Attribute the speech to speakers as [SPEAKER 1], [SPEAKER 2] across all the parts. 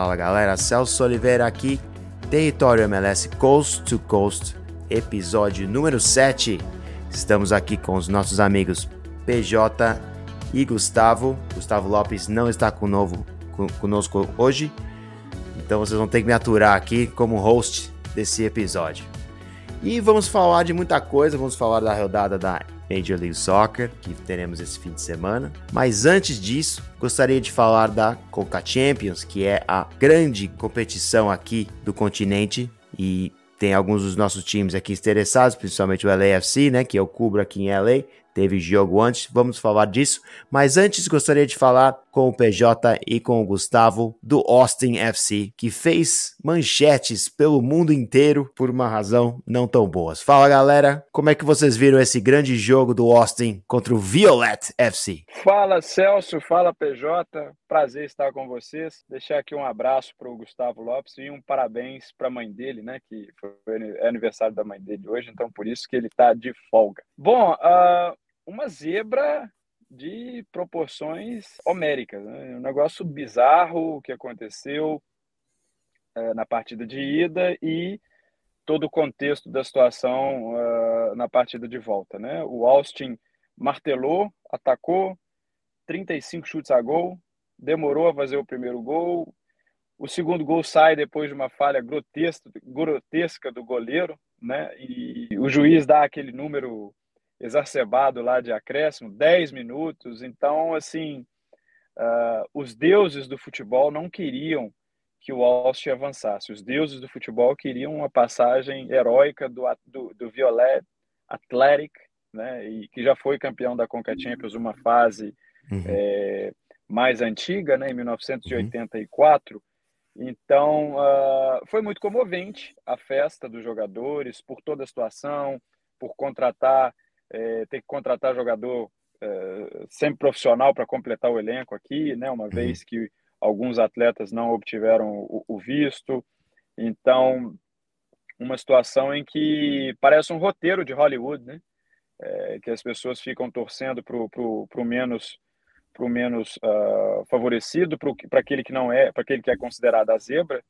[SPEAKER 1] Fala galera, Celso Oliveira aqui, Território MLS Coast to Coast, episódio número 7. Estamos aqui com os nossos amigos PJ e Gustavo. Gustavo Lopes não está conosco, conosco hoje, então vocês vão ter que me aturar aqui como host desse episódio. E vamos falar de muita coisa, vamos falar da rodada da Major League Soccer, que teremos esse fim de semana. Mas antes disso, gostaria de falar da Coca Champions, que é a grande competição aqui do continente e tem alguns dos nossos times aqui interessados, principalmente o LAFC, né, que eu cubro aqui em LA teve jogo antes, vamos falar disso. Mas antes gostaria de falar com o PJ e com o Gustavo do Austin FC, que fez manchetes pelo mundo inteiro por uma razão não tão boa. Fala galera, como é que vocês viram esse grande jogo do Austin contra o Violet FC?
[SPEAKER 2] Fala Celso, fala PJ, prazer estar com vocês. Deixar aqui um abraço para o Gustavo Lopes e um parabéns para a mãe dele, né, que foi é aniversário da mãe dele hoje, então por isso que ele está de folga. Bom, uh, uma zebra de proporções homéricas. Né? Um negócio bizarro que aconteceu é, na partida de ida e todo o contexto da situação uh, na partida de volta. Né? O Austin martelou, atacou, 35 chutes a gol, demorou a fazer o primeiro gol. O segundo gol sai depois de uma falha grotesca, grotesca do goleiro, né? E o juiz dá aquele número exacerbado lá de acréscimo, 10 minutos. Então, assim, uh, os deuses do futebol não queriam que o Austin avançasse. Os deuses do futebol queriam uma passagem heróica do, do, do Violet Athletic, né, e que já foi campeão da Conca Champions uma fase uhum. é, mais antiga, né, em 1984. Uhum. Então, uh, foi muito comovente a festa dos jogadores por toda a situação, por contratar é, ter que contratar jogador é, sempre profissional para completar o elenco aqui, né? Uma uhum. vez que alguns atletas não obtiveram o, o visto. Então, uma situação em que parece um roteiro de Hollywood, né? É, que as pessoas ficam torcendo para o menos para o menos uh, favorecido, para aquele que não é, para aquele que é considerado a zebra.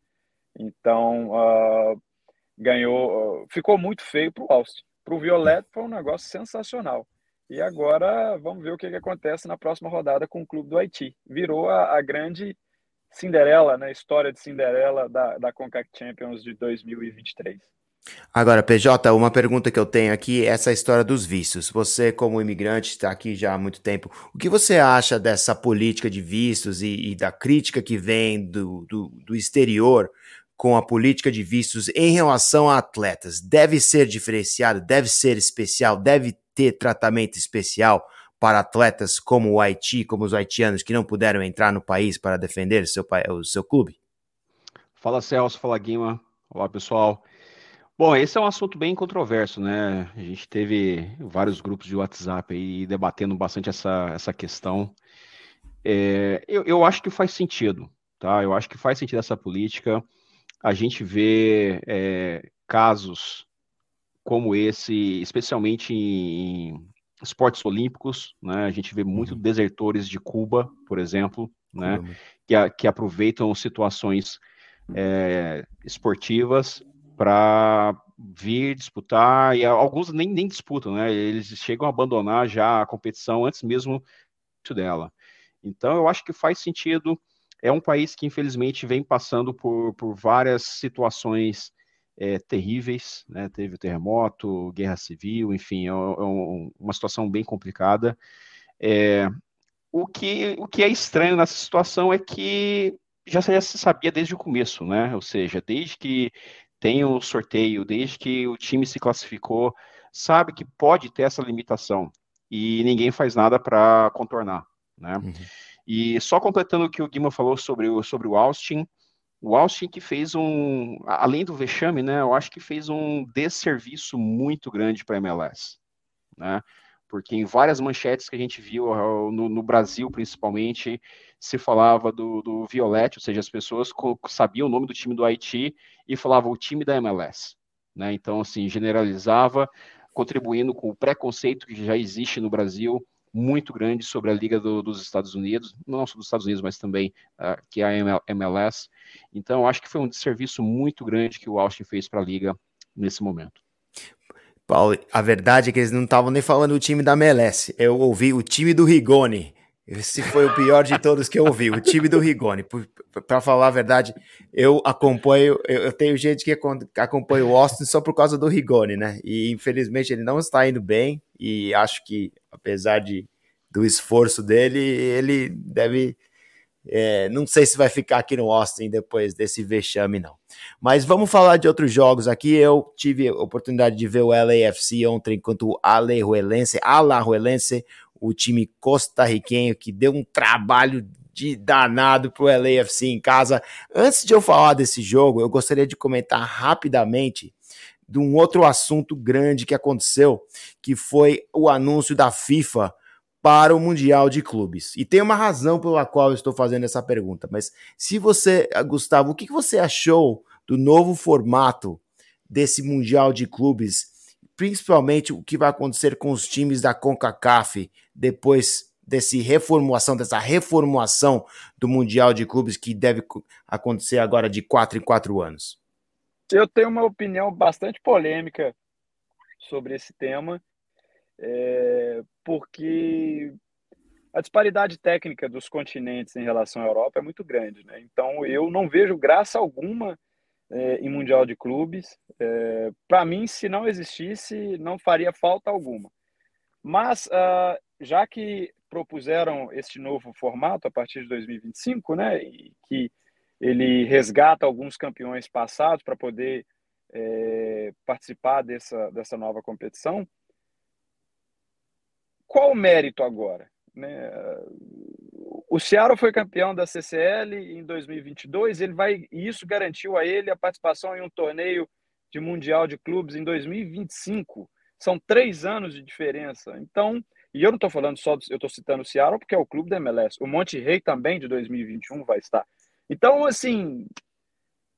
[SPEAKER 2] Então uh, ganhou, uh, ficou muito feio para o Austin. Para o Violeto foi um negócio sensacional. E agora vamos ver o que, que acontece na próxima rodada com o clube do Haiti. Virou a, a grande Cinderela, né? História de Cinderela da, da CONCACAF Champions de 2023.
[SPEAKER 1] Agora, PJ, uma pergunta que eu tenho aqui, essa história dos vistos. Você, como imigrante, está aqui já há muito tempo. O que você acha dessa política de vistos e, e da crítica que vem do, do, do exterior com a política de vistos em relação a atletas deve ser diferenciado, deve ser especial, deve ter tratamento especial para atletas como o Haiti, como os haitianos que não puderam entrar no país para defender seu, o seu clube?
[SPEAKER 3] Fala Celso, fala Guima. Olá pessoal. Bom, esse é um assunto bem controverso, né? A gente teve vários grupos de WhatsApp aí debatendo bastante essa, essa questão. É, eu, eu acho que faz sentido, tá? Eu acho que faz sentido essa política a gente vê é, casos como esse, especialmente em esportes olímpicos, né? A gente vê muito uhum. desertores de Cuba, por exemplo, né? Que, a, que aproveitam situações é, esportivas para vir disputar e alguns nem, nem disputam, né? Eles chegam a abandonar já a competição antes mesmo dela. Então, eu acho que faz sentido é um país que, infelizmente, vem passando por, por várias situações é, terríveis, né? Teve o terremoto, guerra civil, enfim, é, é um, uma situação bem complicada. É, o, que, o que é estranho nessa situação é que já, já se sabia desde o começo, né? Ou seja, desde que tem o sorteio, desde que o time se classificou, sabe que pode ter essa limitação e ninguém faz nada para contornar, né? Uhum. E só completando o que o Guima falou sobre o, sobre o Austin, o Austin que fez um, além do vexame, né, eu acho que fez um desserviço muito grande para a MLS, né? Porque em várias manchetes que a gente viu no, no Brasil, principalmente, se falava do, do Violette, ou seja, as pessoas sabiam o nome do time do Haiti e falavam o time da MLS, né? Então, assim, generalizava, contribuindo com o preconceito que já existe no Brasil muito grande sobre a Liga do, dos Estados Unidos, não só dos Estados Unidos, mas também uh, que é a MLS. Então, acho que foi um desserviço muito grande que o Austin fez para a Liga nesse momento.
[SPEAKER 1] Paulo, a verdade é que eles não estavam nem falando do time da MLS. Eu ouvi o time do Rigoni. Esse foi o pior de todos que eu ouvi, o time do Rigoni. Para falar a verdade, eu acompanho, eu, tenho gente que acompanha o Austin só por causa do Rigoni, né? E infelizmente ele não está indo bem e acho que apesar de, do esforço dele, ele deve é, não sei se vai ficar aqui no Austin depois desse vexame, não. Mas vamos falar de outros jogos aqui. Eu tive a oportunidade de ver o LAFC ontem enquanto o Alajuelense, Alajuelense o time costarriquenho que deu um trabalho de danado pro LAFC em casa. Antes de eu falar desse jogo, eu gostaria de comentar rapidamente de um outro assunto grande que aconteceu, que foi o anúncio da FIFA para o Mundial de Clubes. E tem uma razão pela qual eu estou fazendo essa pergunta, mas se você, Gustavo, o que você achou do novo formato desse Mundial de Clubes principalmente o que vai acontecer com os times da CONCACAF depois desse reformulação, dessa reformulação do Mundial de Clubes que deve acontecer agora de quatro em quatro anos?
[SPEAKER 2] Eu tenho uma opinião bastante polêmica sobre esse tema, é, porque a disparidade técnica dos continentes em relação à Europa é muito grande. Né? Então, eu não vejo graça alguma é, em Mundial de Clubes. É, Para mim, se não existisse, não faria falta alguma. Mas, uh, já que propuseram este novo formato a partir de 2025, né, e que ele resgata alguns campeões passados para poder é, participar dessa, dessa nova competição, qual o mérito agora? Né? O Seattle foi campeão da CCL em 2022. Ele vai, e isso garantiu a ele a participação em um torneio de mundial de clubes em 2025. São três anos de diferença. Então, e eu não estou falando só, eu estou citando o Seattle porque é o clube da MLS. O Monte Rei também de 2021 vai estar. Então, assim,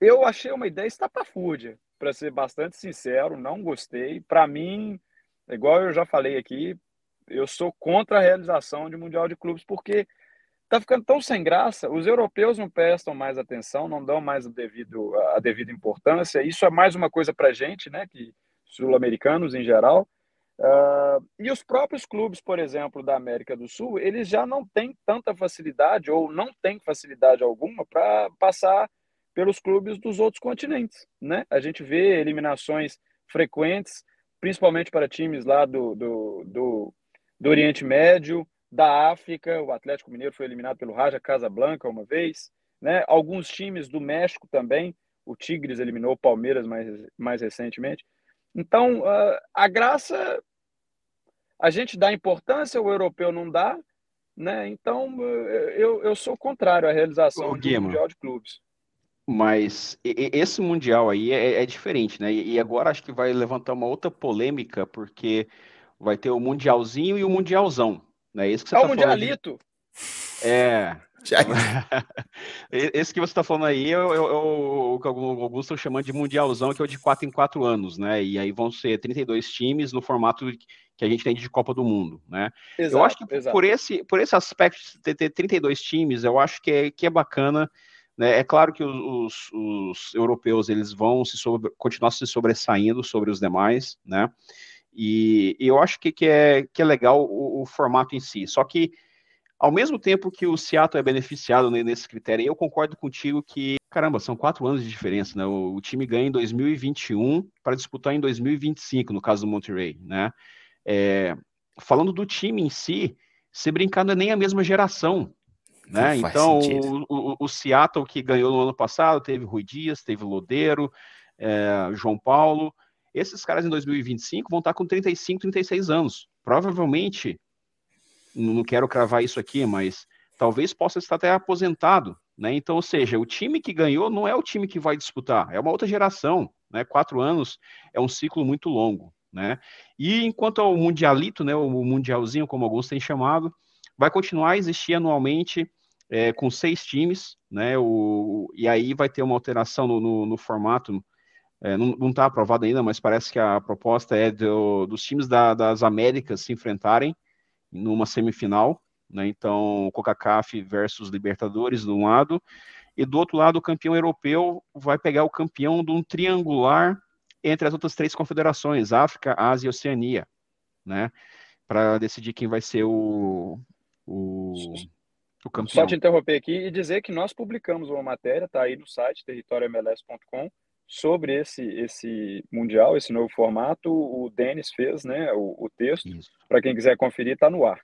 [SPEAKER 2] eu achei uma ideia estapafúrdia, para ser bastante sincero, não gostei. Para mim, igual eu já falei aqui, eu sou contra a realização de mundial de clubes porque está ficando tão sem graça. Os europeus não prestam mais atenção, não dão mais devido, a devida importância. Isso é mais uma coisa para gente, né, que sul-americanos em geral. Uh, e os próprios clubes, por exemplo, da América do Sul, eles já não têm tanta facilidade ou não têm facilidade alguma para passar pelos clubes dos outros continentes, né? A gente vê eliminações frequentes, principalmente para times lá do, do, do, do Oriente Médio, da África, o Atlético Mineiro foi eliminado pelo Raja Casablanca uma vez, né? Alguns times do México também, o Tigres eliminou o Palmeiras mais, mais recentemente. Então, a graça, a gente dá importância, o europeu não dá, né? Então, eu, eu sou contrário à realização Ô, do Mundial de Clubes.
[SPEAKER 3] Mas esse Mundial aí é, é diferente, né? E agora acho que vai levantar uma outra polêmica, porque vai ter o Mundialzinho e o Mundialzão. Não é isso que você é tá o
[SPEAKER 2] Mundialito.
[SPEAKER 3] De... É. Esse que você está falando aí é, é, é o que alguns estão chamando de mundialzão, que é o de 4 em 4 anos, né? E aí vão ser 32 times no formato que a gente tem de Copa do Mundo, né? Exato, eu acho que exato. por esse, por esse aspecto de ter 32 times, eu acho que é, que é bacana. Né? É claro que os, os europeus eles vão se sobre, continuar se sobressaindo sobre os demais, né? E, e eu acho que, que, é, que é legal o, o, formato em si. Só que, ao mesmo tempo que o Seattle é beneficiado nesse critério, eu concordo contigo que, caramba, são quatro anos de diferença, né? O, time ganha em 2021 para disputar em 2025, no caso do Monterrey, né? É, falando do time em si, se brincar não é nem a mesma geração, né? Então, o, o, o, Seattle que ganhou no ano passado teve Rui Dias, teve Lodeiro, é, João Paulo, esses caras em 2025 vão estar com 35, 36 anos. Provavelmente, não quero cravar isso aqui, mas talvez possa estar até aposentado. Né? Então, ou seja, o time que ganhou não é o time que vai disputar, é uma outra geração. Né? Quatro anos é um ciclo muito longo. Né? E enquanto ao Mundialito, né, o Mundialzinho, como alguns têm chamado, vai continuar a existir anualmente é, com seis times, né? O, e aí vai ter uma alteração no, no, no formato é, não está aprovado ainda, mas parece que a proposta é do, dos times da, das Américas se enfrentarem numa semifinal, né? Então, CONCACAF versus Libertadores de um lado, e do outro lado o campeão europeu vai pegar o campeão de um triangular entre as outras três confederações, África, Ásia e Oceania, né? Para decidir quem vai ser o, o, o campeão.
[SPEAKER 2] Só te interromper aqui e dizer que nós publicamos uma matéria, tá aí no site territoriomls.com, sobre esse esse mundial, esse novo formato. O Denis fez, né, o, o texto. Para quem quiser conferir, está no ar.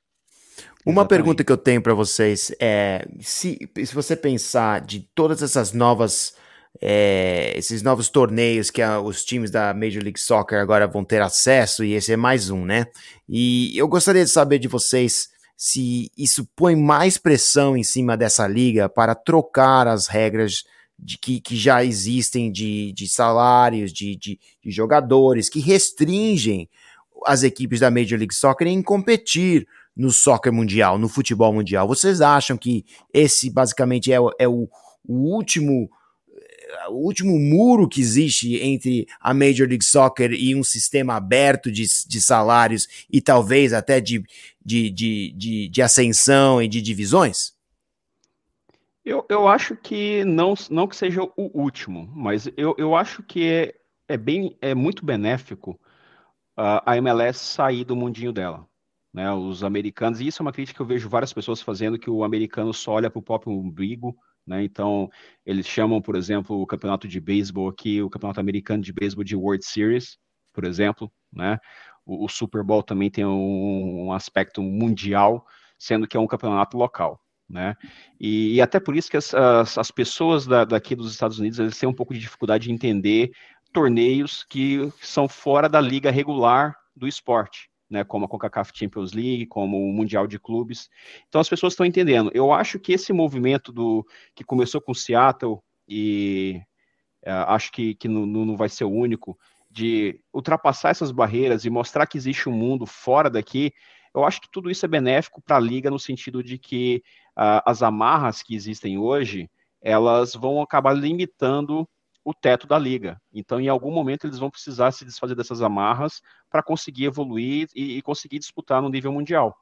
[SPEAKER 1] Uma Exatamente. pergunta que eu tenho para vocês é se, se você pensar de todas essas novas é, esses novos torneios que a, os times da Major League Soccer agora vão ter acesso, e esse é mais um, né? E eu gostaria de saber de vocês se isso põe mais pressão em cima dessa liga para trocar as regras de que, que já existem de, de salários, de, de, de jogadores, que restringem as equipes da Major League Soccer em competir no soccer mundial, no futebol mundial. Vocês acham que esse basicamente é, é o, o último o último muro que existe entre a Major League Soccer e um sistema aberto de, de salários e talvez até de, de, de, de, de ascensão e de divisões?
[SPEAKER 3] Eu, eu acho que não, não que seja o último, mas eu, eu acho que é, é, bem, é muito benéfico uh, a MLS sair do mundinho dela. Né, os americanos, e isso é uma crítica que eu vejo várias pessoas fazendo, que o americano só olha para o próprio umbigo né? Então, eles chamam, por exemplo, o campeonato de beisebol aqui, o campeonato americano de beisebol de World Series, por exemplo. Né? O, o Super Bowl também tem um, um, aspecto mundial, sendo que é um campeonato local. Né? E, e até por isso que as, as, as pessoas da, daqui dos Estados Unidos eles têm um pouco de dificuldade de entender torneios que são fora da liga regular do esporte né, como a CONCACAF Champions League, como o Mundial de Clubes. Então as pessoas estão entendendo. Eu acho que esse movimento do que começou com Seattle e uh, acho que, que não, não vai ser o único, de ultrapassar essas barreiras e mostrar que existe um mundo fora daqui, eu acho que tudo isso é benéfico para a liga no sentido de que uh, as amarras que existem hoje, elas vão acabar limitando o teto da liga. Então, em algum momento, eles vão precisar se desfazer dessas amarras para conseguir evoluir e, e, conseguir disputar no nível mundial.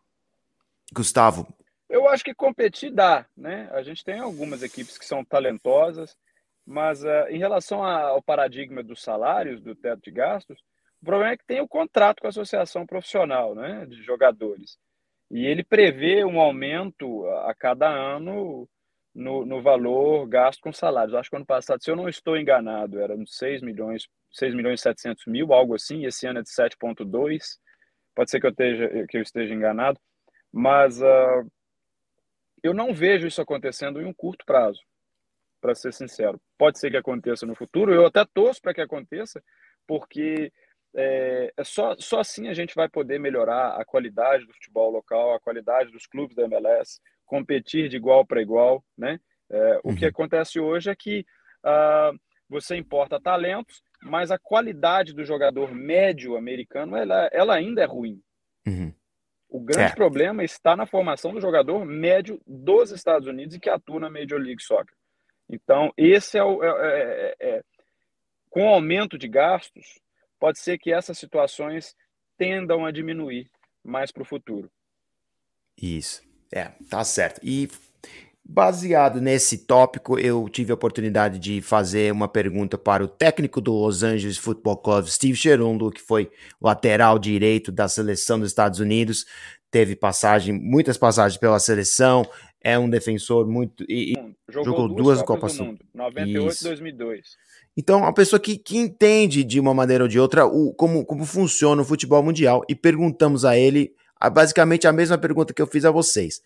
[SPEAKER 1] Gustavo.
[SPEAKER 2] Eu acho que competir dá, né? A gente tem algumas equipes que são talentosas, mas uh, em relação ao paradigma dos salários, do teto de gastos, o problema é que tem o contrato com a associação profissional, né, de jogadores. E ele prevê um aumento a cada ano no, no valor gasto com salários. Acho que ano passado, se eu não estou enganado, era 6 milhões, 6 milhões e 700 mil, algo assim, e esse ano é de 7,2. Pode ser que eu, esteja, que eu esteja enganado, mas uh, eu não vejo isso acontecendo em um curto prazo, para ser sincero. Pode ser que aconteça no futuro, eu até torço para que aconteça, porque é, é, só, só assim a gente vai poder melhorar a qualidade do futebol local, a qualidade dos clubes da MLS, competir de igual para igual, né? É, uhum. O que uhum. acontece hoje é que uh, você importa talentos, mas a qualidade do jogador médio americano ela, ela ainda é ruim. Uhum. O grande é. problema está na formação do jogador médio dos Estados Unidos e que atua na Major League Soccer. Então, esse é o. É, é com o aumento de gastos, pode ser que essas situações tendam a diminuir mais para o futuro.
[SPEAKER 1] Isso. É, tá certo. E baseado nesse tópico, eu tive a oportunidade de fazer uma pergunta para o técnico do Los Angeles Football Club, Steve Gerundo, que foi lateral direito da seleção dos Estados Unidos, teve passagem, muitas passagens pela seleção, é um defensor muito e,
[SPEAKER 2] jogou, jogou, duas, duas Copas, do Mundo, 98 e 2002.
[SPEAKER 1] Então, uma pessoa que, que entende de uma maneira ou de outra o, como, como funciona o futebol mundial e perguntamos a ele basicamente a mesma pergunta que eu fiz a vocês.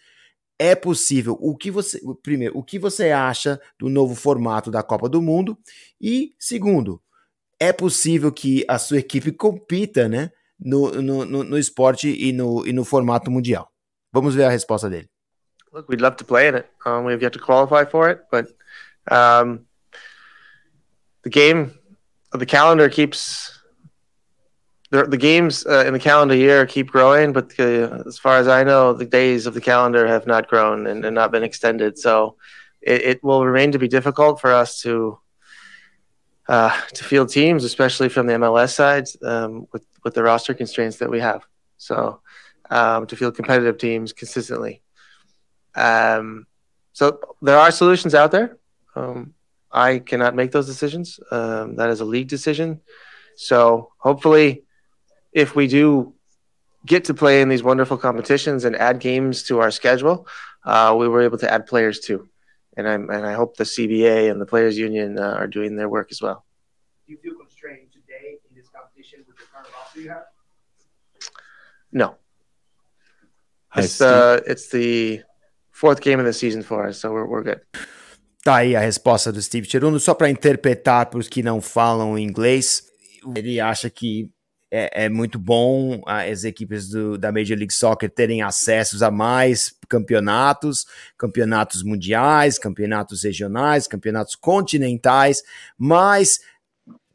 [SPEAKER 1] É possível? O que você, primeiro, o que você acha do novo formato da Copa do Mundo? E segundo, é possível que a sua equipe compita, né, no, no, no, no esporte e no, e no formato mundial? Vamos ver a resposta dele.
[SPEAKER 4] Look, we'd love to play in it. Um, we have yet to qualify for it, but um, the game, the calendar keeps the, the games uh, in the calendar year keep growing, but as far as I know, the days of the calendar have not grown and, and not been extended. So it, it, will remain to be difficult for us to uh, to field teams, especially from the MLS side, um, with with the roster constraints that we have. So um, to field competitive teams consistently. Um, so there are solutions out there. Um, I cannot make those decisions. Um, that is a league decision. So hopefully, if we do get to play in these wonderful competitions and add games to our schedule, uh, we were able to add players too. And I and I hope the CBA and the players union uh, are doing their work as well.
[SPEAKER 5] Do you feel constrained today in this competition with the current roster you have?
[SPEAKER 4] No. It's uh, it's the fourth game of the season for us, so we're, we're good.
[SPEAKER 1] Tá aí a resposta do Steve Cheruno, só para interpretar para os que não falam inglês. Ele acha que é, é muito bom as equipes do, da Major League Soccer terem acessos a mais campeonatos, campeonatos mundiais, campeonatos regionais, campeonatos continentais, mas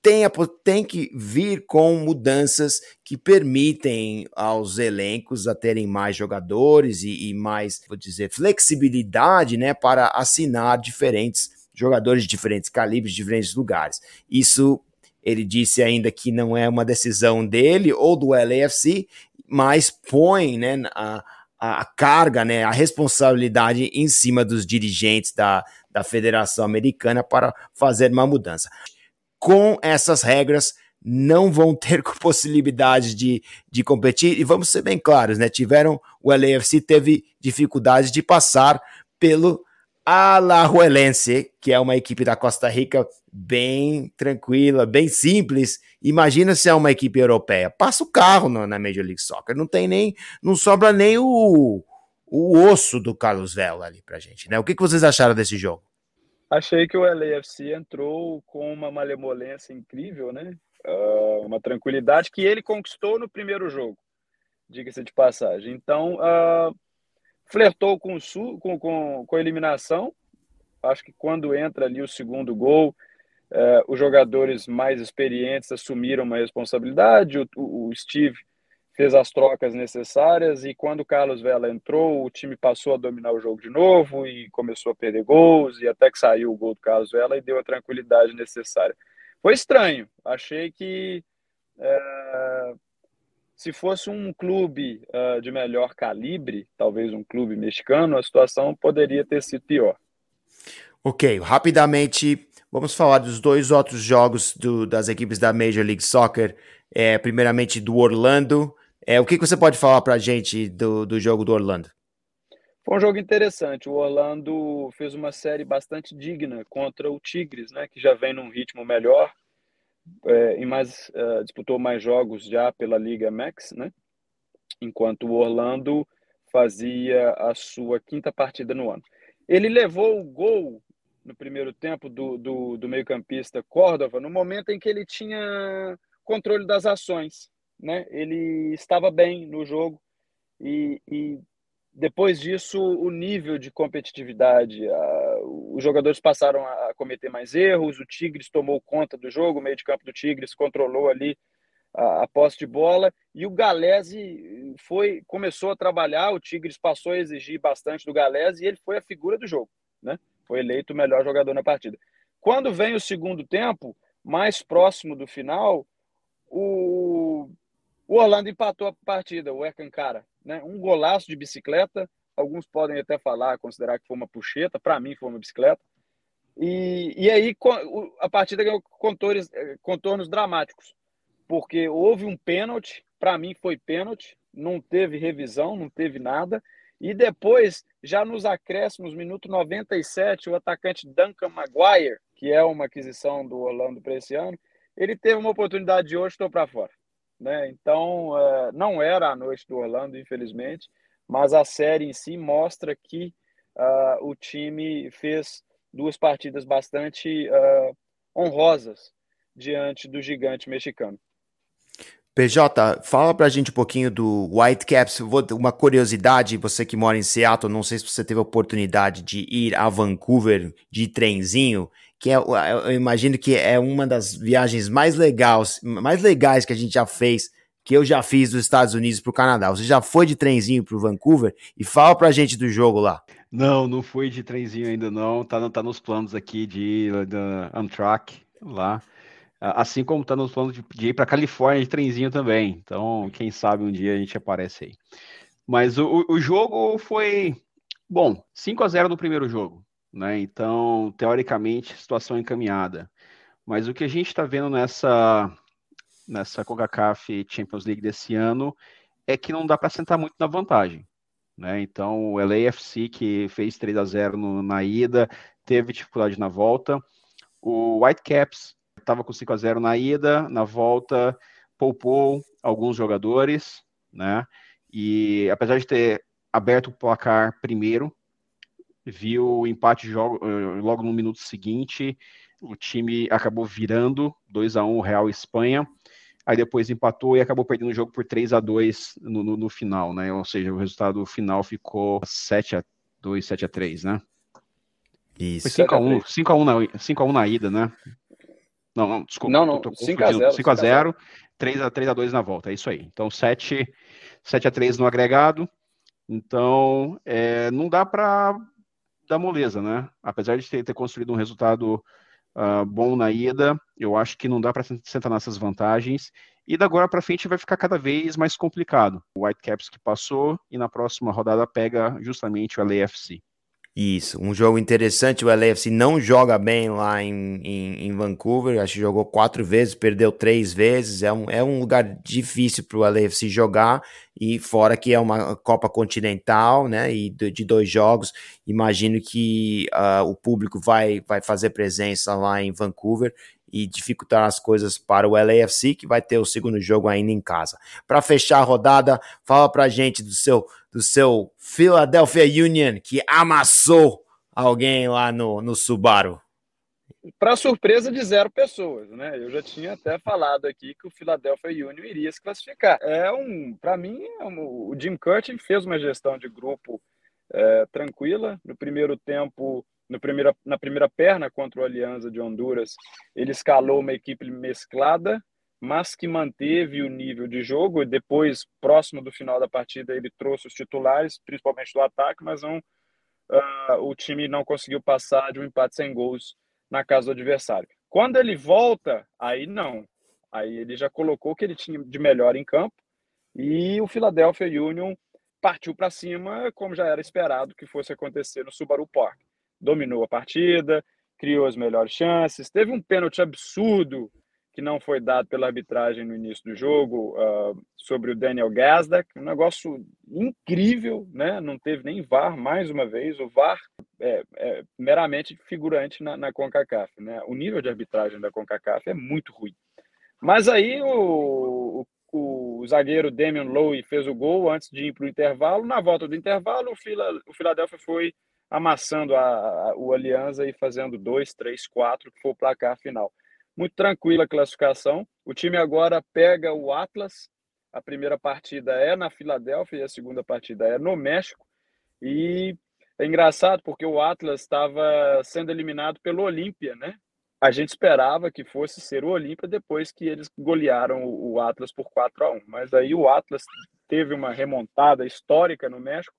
[SPEAKER 1] tem, a, tem que vir com mudanças que permitem aos elencos a terem mais jogadores e, e mais, vou dizer, flexibilidade né, para assinar diferentes jogadores de diferentes calibres, de diferentes lugares. Isso ele disse ainda que não é uma decisão dele ou do LAFC, mas põe né, a, a carga, né, a responsabilidade em cima dos dirigentes da, da Federação Americana para fazer uma mudança com essas regras não vão ter possibilidade de, de competir. E vamos ser bem claros, né? Tiveram, o LAFC teve dificuldade de passar pelo Alajuelense, que é uma equipe da Costa Rica bem tranquila, bem simples. Imagina se é uma equipe europeia. Passa o carro no, na Major League Soccer. Não tem nem, não sobra nem o, o osso do Carlos Vela ali pra gente, né? O que, que vocês acharam desse jogo?
[SPEAKER 2] Achei que o LAFC entrou com uma malemolência incrível, né? Uh, uma tranquilidade que ele conquistou no primeiro jogo, diga-se de passagem. Então, uh, flertou com, o com, com, com a eliminação. Acho que quando entra ali o segundo gol, uh, os jogadores mais experientes assumiram uma responsabilidade. O, o, o Steve fez as trocas necessárias e quando o Carlos Vela entrou, o time passou a dominar o jogo de novo e começou a perder gols e até que saiu o gol do Carlos Vela e deu a tranquilidade necessária. Foi estranho, achei que é, se fosse um clube é, de melhor calibre, talvez um clube mexicano, a situação poderia ter sido pior.
[SPEAKER 1] Ok, rapidamente vamos falar dos dois outros jogos do, das equipes da Major League Soccer. É, primeiramente do Orlando, é, o que, que você pode falar para a gente do, do jogo do Orlando?
[SPEAKER 2] Foi um jogo interessante. O Orlando fez uma série bastante digna contra o Tigres, né, que já vem num ritmo melhor é, e mais é, disputou mais jogos já pela Liga Max, né? Enquanto o Orlando fazia a sua quinta partida no ano. Ele levou o gol no primeiro tempo do, do, do meio-campista Córdova no momento em que ele tinha controle das ações né? Ele estava bem no jogo e, e depois disso o nível de competitividade, a, os jogadores passaram a cometer mais erros, o Tigres tomou conta do jogo, o meio de campo do Tigres controlou ali a, a posse de bola e o Galese foi começou a trabalhar, o Tigres passou a exigir bastante do Galese e ele foi a figura do jogo, né? Foi eleito o melhor jogador na partida. Quando vem o segundo tempo, mais próximo do final, o o Orlando empatou a partida, o Ercancara, né? Um golaço de bicicleta. Alguns podem até falar, considerar que foi uma puxeta. Para mim, foi uma bicicleta. E, e aí a partida ganhou contornos, eh, contornos dramáticos, porque houve um pênalti. Para mim, foi pênalti. Não teve revisão, não teve nada. E depois, já nos acréscimos, minuto 97, o atacante Duncan Maguire, que é uma aquisição do Orlando para esse ano, ele teve uma oportunidade de hoje, estou para fora. Né? Então, é, não era a noite do Orlando, infelizmente, mas a série em si mostra que uh, o time fez duas partidas bastante uh, honrosas diante do gigante mexicano.
[SPEAKER 1] PJ, fala pra gente um pouquinho do Whitecaps. Uma curiosidade, você que mora em Seattle, não sei se você teve a oportunidade de ir a Vancouver de trenzinho que é, eu imagino que é uma das viagens mais legais, mais legais que a gente já fez, que eu já fiz dos Estados Unidos para o Canadá. Você já foi de trenzinho para o Vancouver e fala para a gente do jogo lá.
[SPEAKER 3] Não, não fui de trenzinho ainda não. Tá, tá nos planos aqui de da Amtrak lá. Assim como tá nos planos de, de ir para Califórnia de trenzinho também. Então, quem sabe um dia a gente aparece aí. Mas o, o jogo foi bom, 5 a 0 no primeiro jogo, né? Então, teoricamente, situação encaminhada. Mas o que a gente está vendo nessa nessa CONCACAF Champions League desse ano é que não dá para sentar muito na vantagem. Né? Então, o LAFC, que fez 3 a 0 no, na ida, teve dificuldade na volta. O Whitecaps estava com 5 a 0 na ida, na volta poupou alguns jogadores, né? E apesar de ter aberto o placar primeiro, viu o empate jogo, eh, logo no minuto seguinte, o time acabou virando 2 a 1 Real Espanha aí depois empatou e acabou perdendo o jogo por 3 a 2 no, no, no final, né? Ou seja, o resultado final ficou 7 a 2, 7 a 3, né?
[SPEAKER 1] Isso.
[SPEAKER 3] Foi 5 a 1, 5 a 1 na, 5 a 1 na ida, né? Não, não, desculpa.
[SPEAKER 2] Não, não, 5 a 0,
[SPEAKER 3] 5 a 0, 3 a 3 a 2 na volta, é isso aí. Então 7 7 a 3 no agregado. Então, é, não dá para dar moleza, né? Apesar de ter, ter construído um resultado uh, bom na ida. Eu acho que não dá para sentar nessas vantagens. E da agora para frente vai ficar cada vez mais complicado. O Whitecaps que passou e na próxima rodada pega justamente o LAFC.
[SPEAKER 1] Isso, um jogo interessante. O LAFC não joga bem lá em, em, em, Vancouver. Acho que jogou quatro vezes, perdeu três vezes. É um, é um lugar difícil para o LAFC jogar. E fora que é uma Copa Continental, né? E de, dois jogos, imagino que uh, o público vai, vai fazer presença lá em Vancouver e dificultar as coisas para o LAFC, que vai ter o segundo jogo ainda em casa. Para fechar a rodada, fala para gente do seu do seu Philadelphia Union que amassou alguém lá no, no Subaru.
[SPEAKER 2] Para surpresa de zero pessoas, né? Eu já tinha até falado aqui que o Philadelphia Union iria se classificar. É um, para mim, é um, o Jim Curtin fez uma gestão de grupo é, tranquila. No primeiro tempo, primeira, na primeira perna contra o Aliança de Honduras, ele escalou uma equipe mesclada, mas que manteve o nível de jogo. E depois, próximo do final da partida, ele trouxe os titulares, principalmente do ataque, mas não, uh, o time não conseguiu passar de um empate sem gols na casa do adversário. Quando ele volta, aí não. Aí ele já colocou o que ele tinha de melhor em campo e o Philadelphia Union partiu para cima, como já era esperado que fosse acontecer no Subaru Park. Dominou a partida, criou as melhores chances, teve um pênalti absurdo que não foi dado pela arbitragem no início do jogo uh, sobre o Daniel Gazdak, um negócio incrível, né? Não teve nem VAR mais uma vez. O VAR é, é meramente figurante na, na, CONCACAF, né? O nível de arbitragem da CONCACAF é muito ruim. Mas aí o, o, o zagueiro Damian Lowe fez o gol antes de ir para o intervalo. Na volta do intervalo, o, Fila, o Philadelphia foi amassando a, a, o Aliança e fazendo 2, 3, 4, que foi o placar final muito tranquila a classificação. O time agora pega o Atlas. A primeira partida é na Filadélfia e a segunda partida é no México. E é engraçado porque o Atlas estava sendo eliminado pelo Olímpia, né? A gente esperava que fosse ser o Olímpia depois que eles golearam o Atlas por 4 a 1. Mas aí o Atlas teve uma remontada histórica no México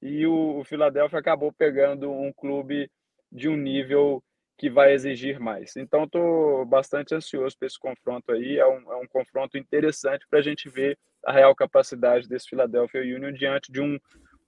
[SPEAKER 2] e o, o Philadelphia acabou pegando um clube de um nível que vai exigir mais. Então, estou bastante ansioso para esse confronto aí. É um, é um confronto interessante para a gente ver a real capacidade desse Philadelphia Union diante de um,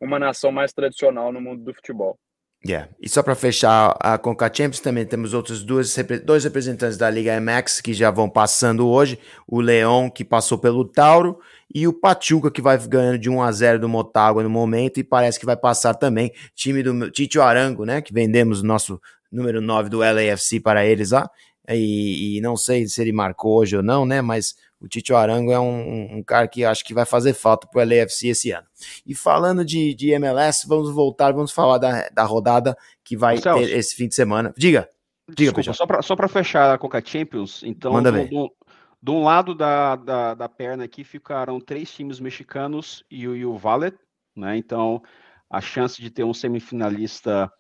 [SPEAKER 2] uma nação mais tradicional no mundo do futebol.
[SPEAKER 1] Yeah. E só para fechar a Conca Champions, também temos outros dois, dois representantes da Liga MX que já vão passando hoje. O Leão, que passou pelo Tauro, e o Pachuca, que vai ganhando de 1 a 0 do Motagua no momento, e parece que vai passar também. Time do Tito Arango, né? Que vendemos o nosso número 9 do LAFC para eles lá. E, e, não sei se ele marcou hoje ou não, né? Mas o Tito Arango é um, um, cara que acho que vai fazer falta para o LAFC esse ano. E falando de, de, MLS, vamos voltar, vamos falar da, da rodada que vai Celso, ter esse fim de semana. Diga. Diga,
[SPEAKER 3] Desculpa, só para fechar a Coca Champions, então,
[SPEAKER 1] Manda.
[SPEAKER 3] Do, de um lado da, da, da, perna aqui ficaram três times mexicanos e, e o Valet, né? Então, a chance de ter um semifinalista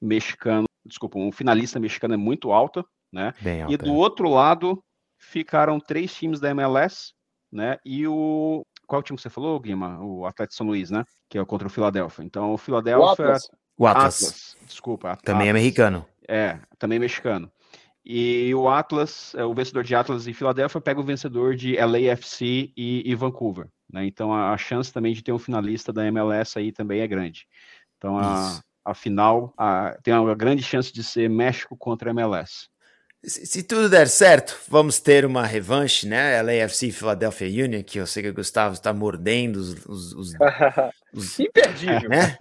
[SPEAKER 3] mexicano desculpa, um finalista mexicano é muito alta, né?
[SPEAKER 1] Bem alta,
[SPEAKER 3] e do é. outro lado ficaram três times da MLS, né? E o qual time que você falou, Guima? O Atlético São Luís, né? Que é contra o Philadelphia. Então o Philadelphia, o
[SPEAKER 1] Atlas, o Atlas.
[SPEAKER 3] Desculpa, Atlas.
[SPEAKER 1] também é mexicano.
[SPEAKER 3] É, também é mexicano. E o Atlas, é, o vencedor de Atlas e Filadélfia pega o vencedor de LAFC e, e Vancouver. né? Então a, a, chance também de ter um finalista da MLS aí também é grande. Então a, a final a, tem uma grande chance de ser México contra a MLS.
[SPEAKER 1] Se, tudo der certo, vamos ter uma revanche, né? LAFC Philadelphia Union, que eu sei que o Gustavo está mordendo os, os, os,
[SPEAKER 2] os imperdível,
[SPEAKER 1] né?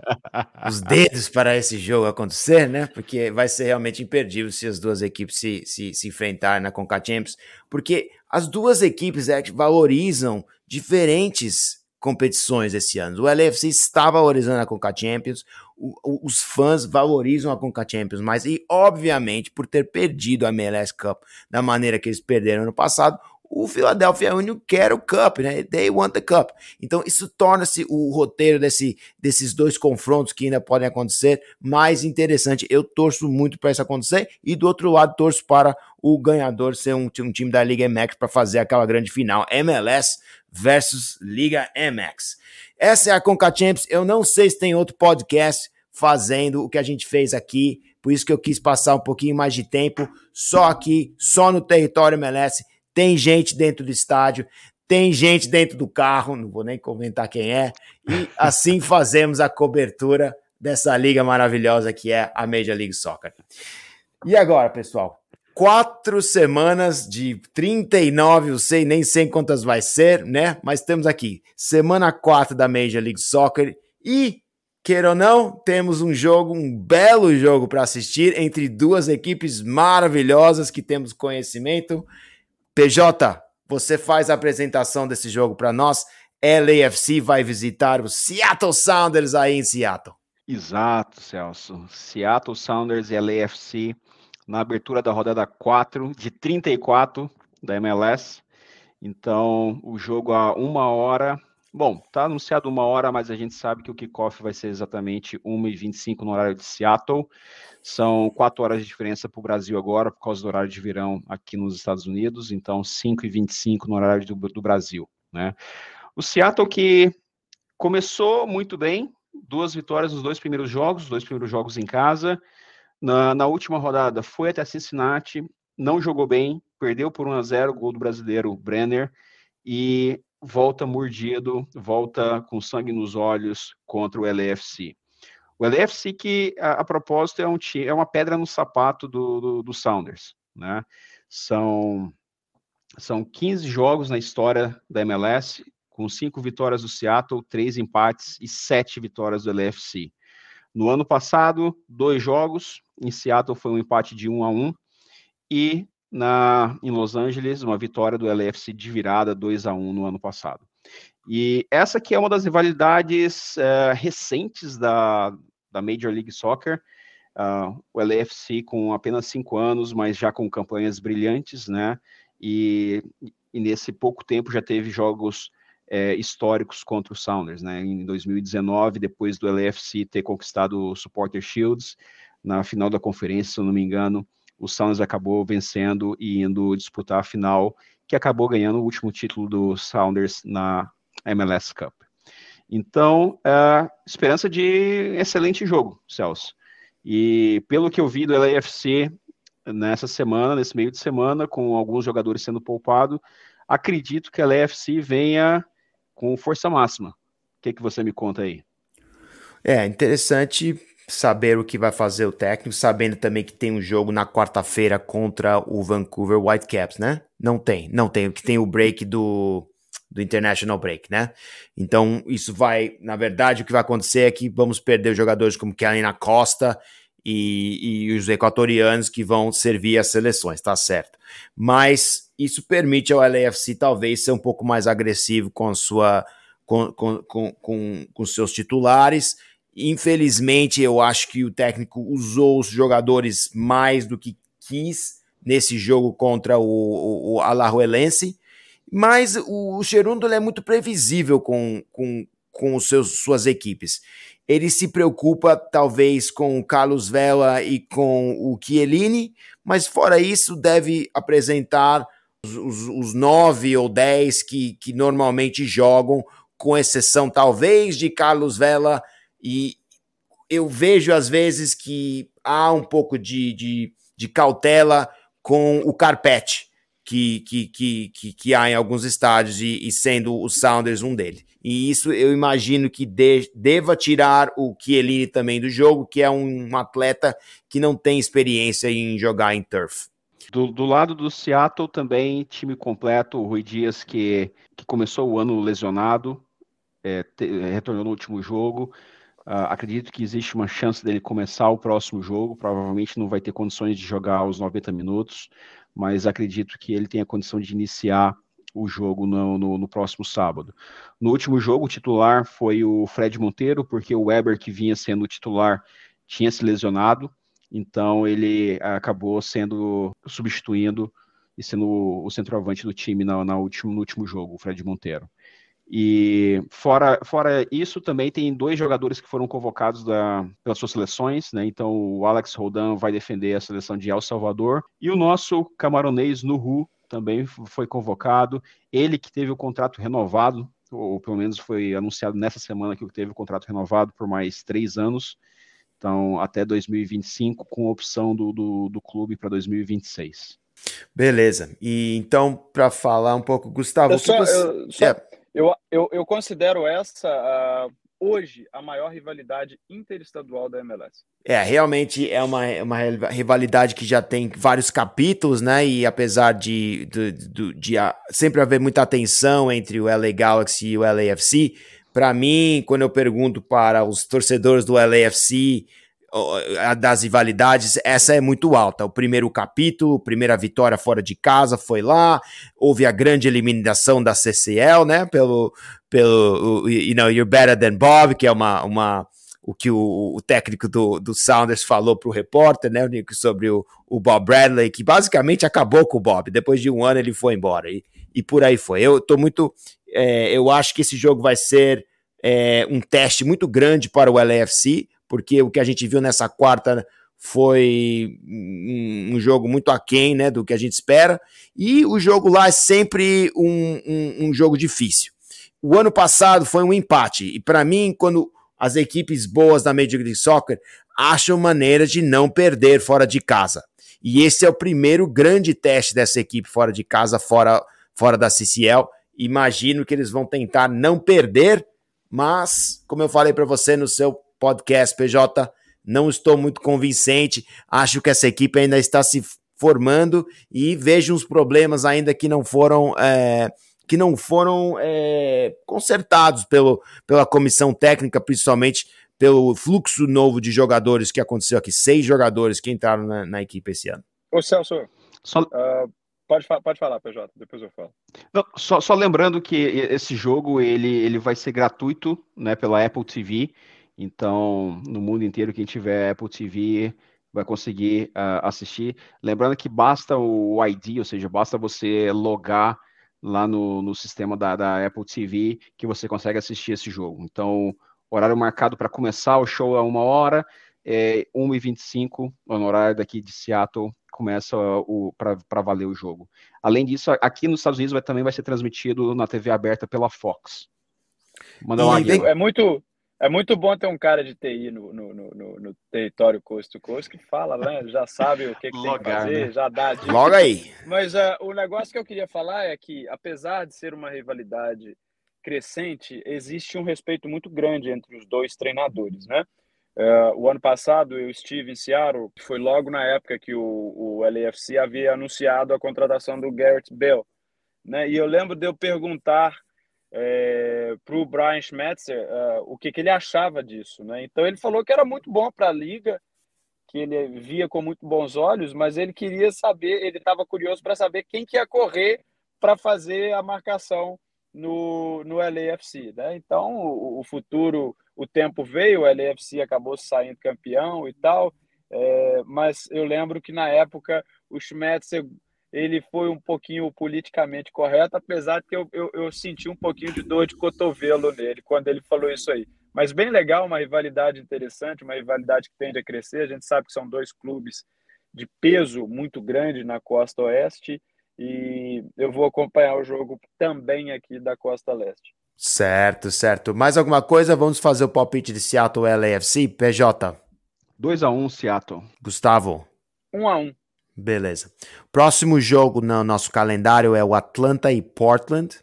[SPEAKER 1] Os dedos para esse jogo acontecer, né? Porque vai ser realmente imperdível se as duas equipes se, se, se enfrentarem na Conca Champions, porque as duas equipes é, valorizam diferentes competições esse ano. O LFC está valorizando a Conca Champions, os fãs valorizam a Conca Champions mais e, obviamente, por ter perdido a MLS Cup da maneira que eles perderam no passado, o Philadelphia Union quer o Cup, né? They want the Cup. Então isso torna-se o roteiro desse, desses dois confrontos que ainda podem acontecer mais interessante. Eu torço muito para isso acontecer e do outro lado torço para o ganhador ser um, um time da Liga MX para fazer aquela grande final MLS versus Liga MX. Essa é a Conca Champions. Eu não sei se tem outro podcast fazendo o que a gente fez aqui, por isso que eu quis passar um pouquinho mais de tempo só aqui, só no território MLS. Tem gente dentro do estádio, tem gente dentro do carro, não vou nem comentar quem é, e assim fazemos a cobertura dessa liga maravilhosa que é a Major League Soccer. E agora, pessoal, quatro semanas de 39, eu sei, nem sei quantas vai ser, né? Mas temos aqui semana 4 da Major League Soccer e, queira ou não, temos um jogo, um belo jogo para assistir entre duas equipes maravilhosas que temos conhecimento. PJ, você faz a apresentação desse jogo para nós. LAFC vai visitar o Seattle Sounders aí em Seattle.
[SPEAKER 3] Exato, Celso. Seattle Sounders e LAFC na abertura da rodada 4 de 34 da MLS. Então, o jogo a uma hora. Bom, tá anunciado uma hora, mas a gente sabe que o kickoff vai ser exatamente 1h25 no horário de Seattle. São quatro horas de diferença para o Brasil agora, por causa do horário de verão aqui nos Estados Unidos. Então, 5h25 no horário do, do Brasil. Né? O Seattle que começou muito bem, duas vitórias nos dois primeiros jogos, os dois primeiros jogos em casa. Na, na última rodada, foi até Cincinnati, não jogou bem, perdeu por 1 a 0 gol do brasileiro Brenner e volta mordido, volta com sangue nos olhos contra o LFC. O LFC que, a, a propósito, é, um, é uma pedra no sapato do, do, do Sounders, né? São, são 15 jogos na história da MLS, com cinco vitórias do Seattle, três empates e sete vitórias do LFC. No ano passado, dois jogos. Em Seattle foi um empate de 1 a 1 e na em Los Angeles uma vitória do LFC de virada 2 a 1 no ano passado. E essa aqui é uma das rivalidades uh, recentes da, da Major League Soccer. Uh, o LFC com apenas cinco anos, mas já com campanhas brilhantes, né? E, e nesse pouco tempo já teve jogos é, históricos contra o Sounders, né? Em 2019, depois do LFC ter conquistado o Supporter Shields, na final da conferência, se eu não me engano, o Sounders acabou vencendo e indo disputar a final, que acabou ganhando o último título do Sounders na MLS Cup. Então, é, esperança de excelente jogo, Celso. E pelo que eu vi do LAFC nessa semana, nesse meio de semana, com alguns jogadores sendo poupados, acredito que a LAFC venha com força máxima. O que, que você me conta aí?
[SPEAKER 1] É interessante saber o que vai fazer o técnico, sabendo também que tem um jogo na quarta-feira contra o Vancouver Whitecaps, né? Não tem, não tem, que tem o break do, do International Break, né? Então, isso vai, na verdade, o que vai acontecer é que vamos perder jogadores como Kellen Costa e, e os equatorianos que vão servir as seleções, tá certo. Mas isso permite ao LAFC talvez ser um pouco mais agressivo com sua com, com, com, com, seus titulares. Infelizmente, eu acho que o técnico usou os jogadores mais do que quis nesse jogo contra o, o, o Alajuelense, mas o, o Cherundo é muito previsível com, com, com os seus, suas equipes. Ele se preocupa talvez com o Carlos Vela e com o Chiellini, mas fora isso deve apresentar os, os, os nove ou dez que, que normalmente jogam, com exceção talvez de Carlos Vela, e eu vejo às vezes que há um pouco de, de, de cautela com o Carpete, que, que, que, que, que há em alguns estádios e, e, sendo o Sounders um deles. E isso eu imagino que de, deva tirar o Chiellini também do jogo, que é um, um atleta que não tem experiência em jogar em turf.
[SPEAKER 3] Do, do, lado do Seattle também, time completo, o Rui Dias que, que começou o ano lesionado, é, te, retornou no último jogo, Uh, acredito que existe uma chance dele começar o próximo jogo. Provavelmente não vai ter condições de jogar os 90 minutos, mas acredito que ele tenha condição de iniciar o jogo no, no, no, próximo sábado. No último jogo, o titular foi o Fred Monteiro, porque o Weber, que vinha sendo o titular, tinha se lesionado, então ele acabou sendo substituindo e sendo o centroavante do time na, na último, no último jogo, o Fred Monteiro. E fora, fora isso, também tem dois jogadores que foram convocados da, pelas suas seleções, né? Então o Alex Roldan vai defender a seleção de El Salvador e o nosso camaronês Nuhu também foi convocado. Ele que teve o contrato renovado, ou pelo menos foi anunciado nessa semana que teve o contrato renovado por mais três anos. Então, até 2025, com opção do, do, do clube para 2026.
[SPEAKER 1] Beleza. E então, para falar um pouco, Gustavo,
[SPEAKER 2] eu só, você... eu, só, é. Eu, eu, eu considero essa uh, hoje a maior rivalidade interestadual da MLS.
[SPEAKER 1] É, realmente é uma, uma rivalidade que já tem vários capítulos, né? E apesar de, de, de, de sempre haver muita atenção entre o LA Galaxy e o LAFC, para mim, quando eu pergunto para os torcedores do LAFC das rivalidades, essa é muito alta. O primeiro capítulo, primeira vitória fora de casa foi lá, houve a grande eliminação da CCL, né? Pelo, pelo you know, You're Better Than Bob, que é uma, uma o que o, o técnico do, do Sounders falou para o repórter, né, sobre o, o Bob Bradley, que basicamente acabou com o Bob. Depois de um ano ele foi embora e, e por aí foi. Eu tô muito, é, eu acho que esse jogo vai ser é, um teste muito grande para o LAFC porque o que a gente viu nessa quarta foi um, jogo muito aquém né, do que a gente espera, e o jogo lá é sempre um, um, um jogo difícil. O ano passado foi um empate, e para mim, quando as equipes boas da Major League Soccer acham maneiras de não perder fora de casa. E esse é o primeiro grande teste dessa equipe fora de casa, fora, fora da CCL. Imagino que eles vão tentar não perder, mas, como eu falei para você no seu podcast, PJ. Não estou muito convincente. Acho que essa equipe ainda está se formando e vejo uns problemas ainda que não foram. É, que não foram é, consertados pelo, pela comissão técnica, principalmente pelo fluxo novo de jogadores que aconteceu aqui. Seis jogadores que entraram na, na equipe esse ano.
[SPEAKER 2] Ô Celso, Só... uh, pode, pode falar, PJ, depois eu falo.
[SPEAKER 3] Não, só, só, lembrando que esse jogo ele, ele vai ser gratuito né, pela Apple TV. Então, no mundo inteiro, quem tiver Apple TV vai conseguir uh, assistir. Lembrando que basta o ID, ou seja, basta você logar lá no, no sistema da, da Apple TV que você consegue assistir esse jogo. Então, horário marcado para começar o show é uma hora, é 1h25, no horário daqui de Seattle, começa para valer o jogo. Além disso, aqui nos Estados Unidos vai, também vai ser transmitido na TV aberta pela Fox.
[SPEAKER 2] Manda lá, é muito é muito bom ter um cara de TI no, no, no, no território Coast to Coast que fala, né? Já sabe o que, que tem que fazer, né? já dá dica.
[SPEAKER 1] Logo aí.
[SPEAKER 2] Mas uh, o negócio que eu queria falar é que, apesar de ser uma rivalidade crescente, existe um respeito muito grande entre os dois treinadores, né? Uh, o ano passado eu estive em Seattle, que foi logo na época que o, o LAFC havia anunciado a contratação do Garrett Bale, né? E eu lembro de eu perguntar é, para o Brian Schmetzer uh, o que, que, ele achava disso. Né? Então ele falou que era muito bom para a liga, que ele via com muito bons olhos, mas ele queria saber, ele estava curioso para saber quem que ia correr para fazer a marcação no, no LAFC. Né? Então o, o, futuro, o tempo veio, o LAFC acabou saindo campeão e tal, é, mas eu lembro que na época o Schmetzer ele foi um pouquinho politicamente correto, apesar de que eu, eu, eu, senti um pouquinho de dor de cotovelo nele quando ele falou isso aí. Mas bem legal, uma rivalidade interessante, uma rivalidade que tende a crescer. A gente sabe que são dois clubes de peso muito grande na costa oeste e eu vou acompanhar o jogo também aqui da costa leste.
[SPEAKER 1] Certo, certo. Mais alguma coisa? Vamos fazer o palpite de Seattle LAFC, PJ.
[SPEAKER 3] 2 a 1 um, Seattle.
[SPEAKER 1] Gustavo.
[SPEAKER 2] 1 um a 1 um.
[SPEAKER 1] Beleza. Próximo jogo no nosso calendário é o Atlanta e Portland.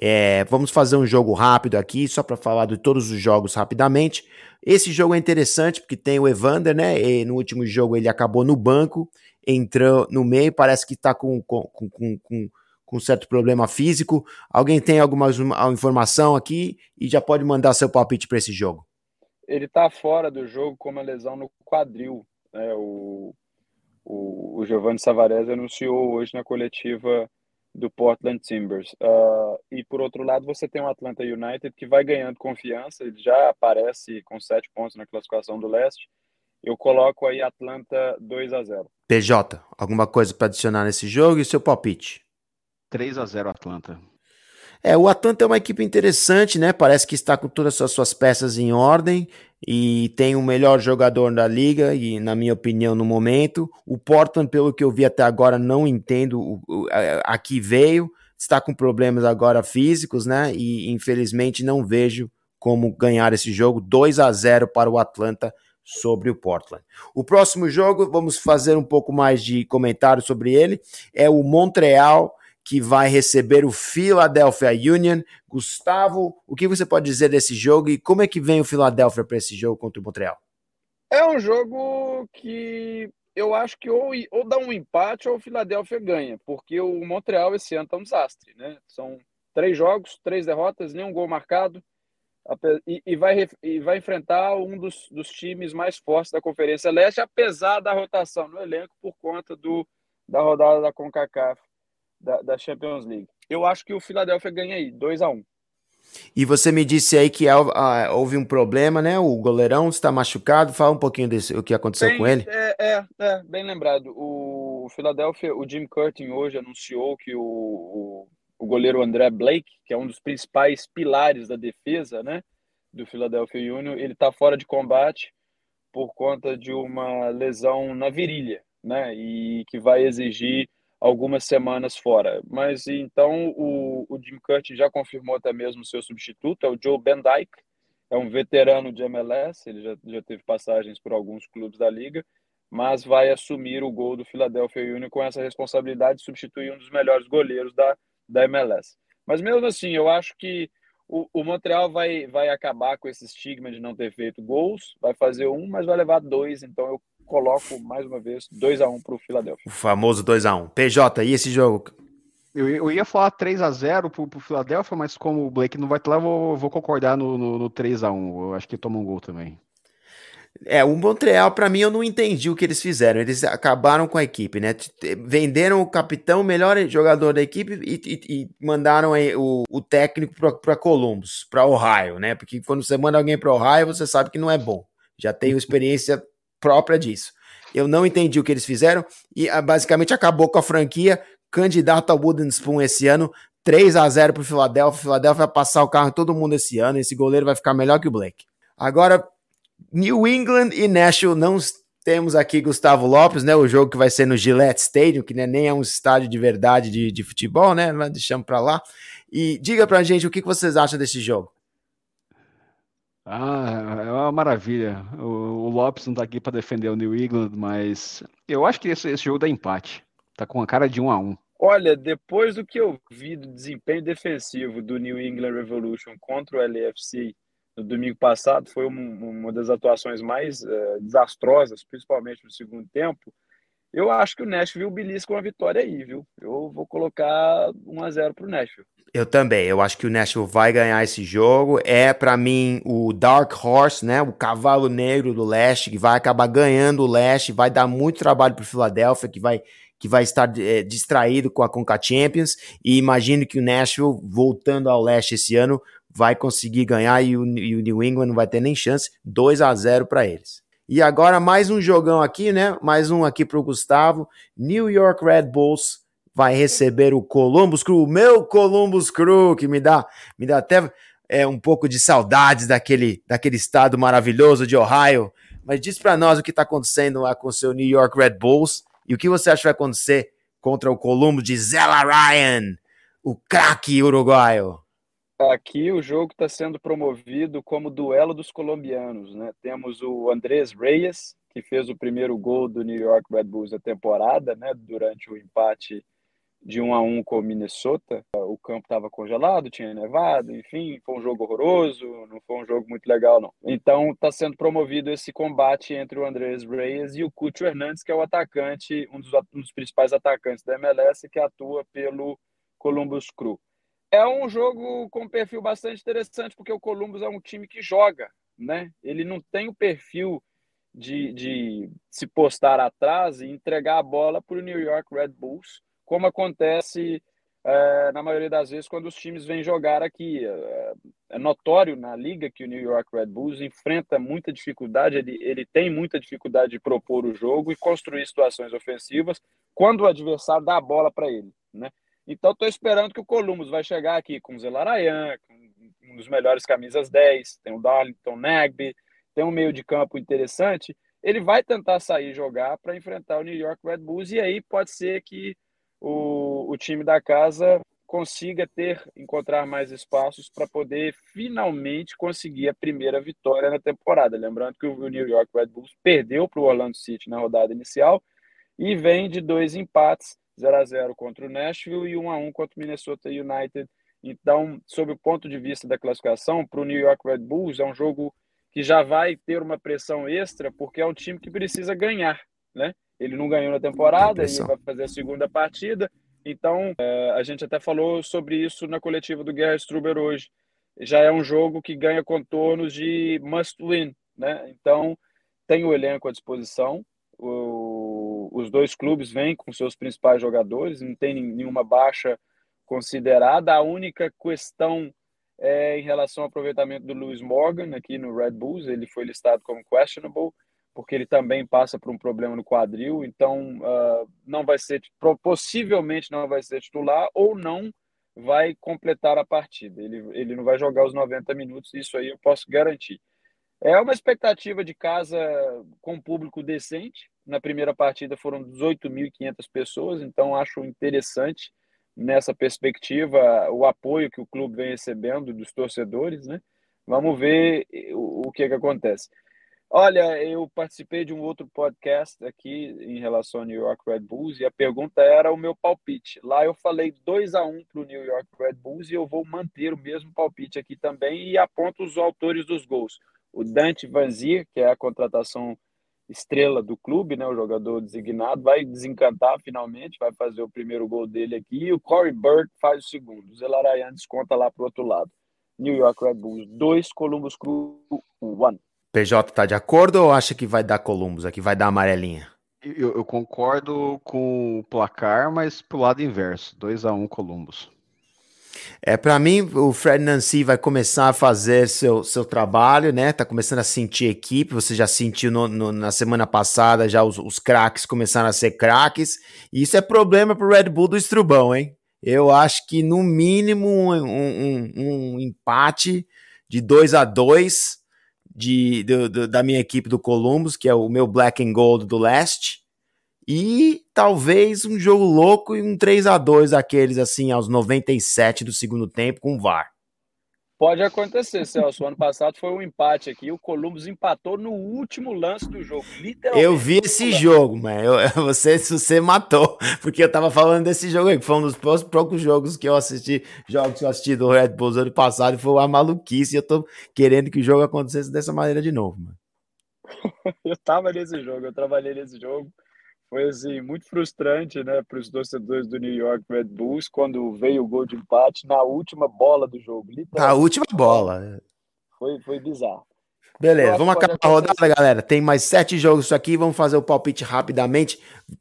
[SPEAKER 1] É, vamos fazer um jogo rápido aqui, só para falar de todos os jogos rapidamente. Esse jogo é interessante porque tem o Evander, né? E no último jogo ele acabou no banco, entrou no meio, parece que está com, com, com, com, com certo problema físico. Alguém tem alguma informação aqui e já pode mandar seu palpite para esse jogo?
[SPEAKER 2] Ele está fora do jogo com uma lesão no quadril. Né? O, o, o Giovanni Savarez anunciou hoje na coletiva do Portland Timbers. Uh, e por outro lado, você tem o Atlanta United que vai ganhando confiança, ele já aparece com sete pontos na classificação do leste. Eu coloco aí Atlanta 2 a 0
[SPEAKER 1] PJ, alguma coisa para adicionar nesse jogo e seu palpite?
[SPEAKER 3] 3 a 0 Atlanta.
[SPEAKER 1] É, o Atlanta é uma equipe interessante, né? Parece que está com todas as suas peças em ordem e tem o melhor jogador da liga e na minha opinião no momento. O Portland, pelo que eu vi até agora, não entendo o, o, a, a que veio. Está com problemas agora físicos, né? E infelizmente não vejo como ganhar esse jogo. 2 a 0 para o Atlanta sobre o Portland. O próximo jogo, vamos fazer um pouco mais de comentário sobre ele, é o Montreal que vai receber o Philadelphia Union. Gustavo, o que você pode dizer desse jogo e como é que vem o Philadelphia para esse jogo contra o Montreal?
[SPEAKER 2] É um jogo que eu acho que ou, ou dá um empate ou o Philadelphia ganha, porque o Montreal esse ano está um desastre, né? São três jogos, três derrotas, nenhum gol marcado, e, e, vai, e vai enfrentar um dos, dos times mais fortes da Conferência Leste, apesar da rotação no elenco por conta do, da rodada da CONCACAF da, da Champions League. Eu acho que o Philadelphia ganha aí, 2 a 1 um.
[SPEAKER 1] E você me disse aí que houve um problema, né? O goleirão está machucado. Fala um pouquinho desse, o que aconteceu
[SPEAKER 2] bem,
[SPEAKER 1] com ele.
[SPEAKER 2] É, é, é, bem lembrado. O Philadelphia, o Jim Curtin hoje anunciou que o, o, o, goleiro André Blake, que é um dos principais pilares da defesa, né? Do Philadelphia Union, ele está fora de combate por conta de uma lesão na virilha, né? E que vai exigir algumas semanas fora. Mas então o, o Jim Curtin já confirmou até mesmo seu substituto, é o Joe Van Dyke, é um veterano de MLS, ele já, já teve passagens por alguns clubes da liga, mas vai assumir o gol do Philadelphia Union com essa responsabilidade de substituir um dos melhores goleiros da, da MLS. Mas mesmo assim, eu acho que o, o Montreal vai, vai acabar com esse estigma de não ter feito gols, vai fazer um, mas vai levar dois, então eu coloco mais uma vez 2 a 1 para o Philadelphia.
[SPEAKER 1] O famoso 2 a 1 PJ, e esse jogo?
[SPEAKER 3] Eu, eu ia falar 3 a 0 para o Philadelphia, mas como o Blake não vai estar lá, eu vou, vou concordar no, no, no 3 a 1 Eu acho que toma um gol também.
[SPEAKER 1] É, o Montreal, para mim, eu não entendi o que eles fizeram. Eles acabaram com a equipe, né? Venderam o capitão, o melhor jogador da equipe, e, e, e mandaram o, o técnico para Columbus, para Ohio, né? Porque quando você manda alguém para Ohio, você sabe que não é bom. Já tenho experiência própria disso. Eu não entendi o que eles fizeram e ah, basicamente acabou com a franquia. Candidato ao Wooden Spoon esse ano, 3 a 0 para o Philadelphia. Philadelphia vai passar o carro todo mundo esse ano. Esse goleiro vai ficar melhor que o Blake. Agora, New England e Nashville não temos aqui Gustavo Lopes, né? O jogo que vai ser no Gillette Stadium, que né, nem é um estádio de verdade de, de futebol, né? Deixamos para lá. E diga pra gente o que vocês acham desse jogo.
[SPEAKER 3] Ah, é uma maravilha. O, o Lopes não tá aqui para defender o New England, mas eu acho que esse, esse jogo dá empate. Tá com a cara de um a um.
[SPEAKER 2] Olha, depois do que eu vi do desempenho defensivo do New England Revolution contra o LAFC no domingo passado, foi uma, das atuações mais uh, desastrosas, principalmente no segundo tempo. Eu acho que o Nashville belisca uma vitória aí, viu? Eu vou colocar 1 a 0 pro Nashville.
[SPEAKER 1] Eu também. Eu acho que o Nashville vai ganhar esse jogo. É para mim o Dark Horse, né? O cavalo negro do leste que vai acabar ganhando o leste, vai dar muito trabalho para o Philadelphia, que vai que vai estar é, distraído com a Conca Champions e imagino que o Nashville voltando ao leste esse ano vai conseguir ganhar e o, e o New England não vai ter nem chance. 2 a 0 para eles. E agora mais um jogão aqui, né? Mais um aqui para o Gustavo. New York Red Bulls vai receber o Columbus Crew, o meu Columbus Crew, que me dá, me dá até é, um pouco de saudades daquele, daquele estado maravilhoso de Ohio. Mas diz para nós o que está acontecendo lá com o seu New York Red Bulls e o que você acha que vai acontecer contra o Columbus de Zella Ryan, o craque uruguaio.
[SPEAKER 2] Aqui o jogo está sendo promovido como duelo dos colombianos, né? Temos o Andrés Reyes, que fez o primeiro gol do New York Red Bulls da temporada, né, durante o empate de 1 a 1 com o Minnesota. O campo estava congelado, tinha nevado, enfim, foi um jogo horroroso, não foi um jogo muito legal, não. Então está sendo promovido esse combate entre o Andrés Reyes e o Cucho Hernandes, que é o atacante, um dos, um dos principais atacantes da MLS, que atua pelo Columbus Crew. É um jogo com um perfil bastante interessante, porque o Columbus é um time que joga, né? Ele não tem o perfil de, de se postar atrás e entregar a bola para o New York Red Bulls, como acontece é, na maioria das vezes quando os times vêm jogar aqui. É, é, notório na liga que o New York Red Bulls enfrenta muita dificuldade, ele, ele tem muita dificuldade de propor o jogo e construir situações ofensivas quando o adversário dá a bola para ele, né? Então, estou esperando que o Columbus vai chegar aqui com o Zelarayan, com um dos melhores camisas 10, tem o Darlington Nagby, tem um meio de campo interessante. Ele vai tentar sair jogar para enfrentar o New York Red Bulls e aí pode ser que o, o time da casa consiga ter, encontrar mais espaços para poder finalmente conseguir a primeira vitória na temporada. Lembrando que o New York Red Bulls perdeu para o Orlando City na rodada inicial e vem de dois empates 0 a 0 contra o Nashville e 1 a 1 contra o Minnesota United. Então, sob o ponto de vista da classificação, para o New York Red Bulls é um jogo que já vai ter uma pressão extra, porque é um time que precisa ganhar, né? Ele não ganhou na temporada, ele vai fazer a segunda partida. Então, é, a gente até falou sobre isso na coletiva do Guerra Struber hoje. Já é um jogo que ganha contornos de must win, né? Então, tem o elenco à disposição. O, os dois clubes vêm com seus principais jogadores, não tem nenhuma baixa considerada. A única questão é em relação ao aproveitamento do Lewis Morgan aqui no Red Bulls, ele foi listado como questionable, porque ele também passa por um problema no quadril, então uh, não vai ser, possivelmente não vai ser titular ou não vai completar a partida. Ele, ele não vai jogar os 90 minutos, isso aí eu posso garantir. É uma expectativa de casa com público decente, na primeira partida foram 18.500 pessoas, então acho interessante nessa perspectiva o apoio que o clube vem recebendo dos torcedores, né? Vamos ver o, o que, que acontece. Olha, eu participei de um outro podcast aqui em relação ao New York Red Bulls e a pergunta era o meu palpite. Lá eu falei 2 a 1 para o New York Red Bulls e eu vou manter o mesmo palpite aqui também e aponto os autores dos gols. O Dante Vanzir, que é a contratação estrela do clube, né, o jogador designado, vai desencantar finalmente, vai fazer o primeiro gol dele aqui, e o Corey Bird faz o segundo. O Zelarayan desconta lá para o outro lado. New York Red Bulls 2, Columbus Crew 1.
[SPEAKER 1] PJ tá de acordo ou acha que vai dar Columbus aqui, vai dar amarelinha?
[SPEAKER 3] Eu, eu concordo com o placar, mas pro lado inverso, 2 a 1 Columbus.
[SPEAKER 1] É, para mim, o Fred Nancy vai começar a fazer seu, seu trabalho, né? Tá começando a sentir equipe. Você já sentiu no, no, na semana passada, já os, os craques começaram a ser craques. E isso é problema pro Red Bull do Estrubão, hein? Eu acho que no mínimo um, um, um, um empate de 2 a 2 de, da minha equipe do Columbus, que é o meu Black and Gold do leste e talvez um jogo louco e um 3 a 2 aqueles assim aos 97 do segundo tempo com o VAR.
[SPEAKER 2] Pode acontecer, Celso. O ano passado foi um empate aqui. O Columbus empatou no último lance do jogo. Literalmente.
[SPEAKER 1] Eu vi esse jogo, mas você, você matou. Porque eu tava falando desse jogo aí, que foi um dos poucos jogos que eu assisti, jogos que eu assisti do Red Bulls ano passado, e foi uma maluquice. E eu tô querendo que o jogo acontecesse dessa maneira de novo, mano.
[SPEAKER 2] eu tava nesse jogo, eu trabalhei nesse jogo foi assim muito frustrante, né, para os torcedores do New York Red Bulls quando veio o gol de empate na última bola do jogo.
[SPEAKER 1] Na última bola. Né?
[SPEAKER 2] Foi, foi bizarro.
[SPEAKER 1] Beleza, vamos acabar a rodada, galera. Tem mais sete jogos isso aqui. Vamos fazer o palpite rapidamente.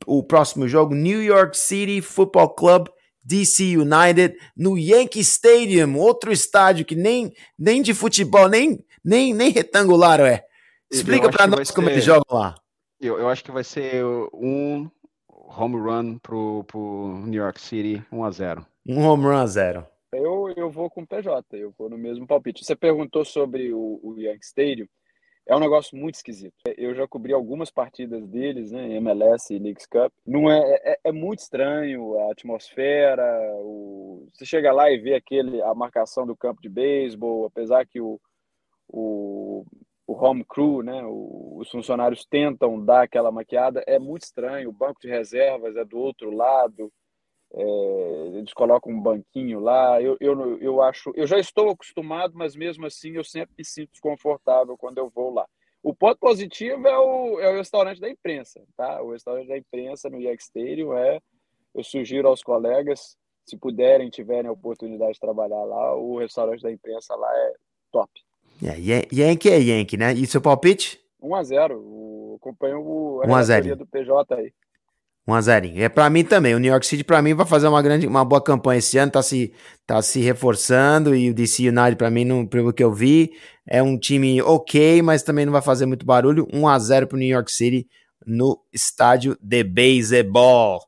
[SPEAKER 1] O próximo jogo: New York City Football Club, DC United, no Yankee Stadium, outro estádio que nem, nem de futebol, nem, nem, nem retangular é. Explica para nós como ser... eles jogam lá.
[SPEAKER 3] Eu, eu acho que vai ser um home run pro, pro New York City 1 a 0
[SPEAKER 1] Um home run a zero.
[SPEAKER 2] Eu, eu vou com o PJ, eu vou no mesmo palpite. Você perguntou sobre o, o Yankee Stadium. É um negócio muito esquisito. Eu já cobri algumas partidas deles, né, MLS e Leagues Cup. Não é, é, é, muito estranho a atmosfera. O, você chega lá e vê aquele a marcação do campo de beisebol, apesar que o, o o home crew, né? Os funcionários tentam dar aquela maquiada, é muito estranho. O banco de reservas é do outro lado, é, eles colocam um banquinho lá. Eu, eu, eu acho, eu já estou acostumado, mas mesmo assim eu sempre me sinto desconfortável quando eu vou lá. O ponto positivo é o, é o restaurante da imprensa, tá? O restaurante da imprensa no Stadium é, eu sugiro aos colegas, se puderem, tiverem a oportunidade de trabalhar lá, o restaurante da imprensa lá é top.
[SPEAKER 1] É, Yankee é Yankee, né? E seu palpite?
[SPEAKER 2] 1x0. O, acompanho o, a
[SPEAKER 1] 1 a 0.
[SPEAKER 2] relatoria do PJ aí.
[SPEAKER 1] 1 a 0. É para mim também. O New York City para mim vai fazer uma grande, uma boa campanha esse ano, tá se tá se reforçando e o DC United para mim, não, pelo que eu vi, é um time OK, mas também não vai fazer muito barulho. 1 a 0 pro New York City no estádio de baseball.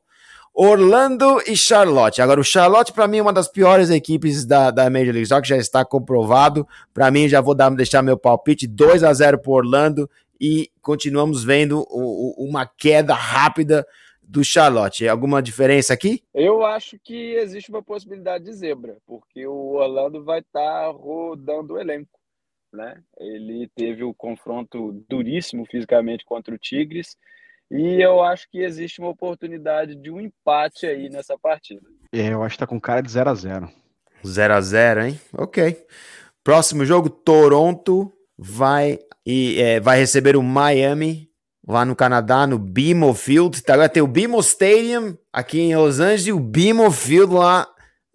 [SPEAKER 1] Orlando e Charlotte. Agora, o Charlotte, para mim, é uma das piores equipes da, da Major League Soccer, já está comprovado. Para mim, já vou dar, deixar meu palpite: 2 a 0 para Orlando e continuamos vendo o, o, uma queda rápida do Charlotte. Alguma diferença aqui?
[SPEAKER 2] Eu acho que existe uma possibilidade de zebra, porque o Orlando vai estar tá rodando o elenco. Né? Ele teve o confronto duríssimo fisicamente contra o Tigres e eu acho que existe uma oportunidade de um empate aí nessa partida.
[SPEAKER 3] É, eu acho que tá com cara de 0 a 0
[SPEAKER 1] 0 a 0 hein? Ok. Próximo jogo, Toronto vai, e, é, vai receber o Miami lá no Canadá, no BMO Field. Tá, agora tem o BMO Stadium aqui em Los Angeles e o BMO Field lá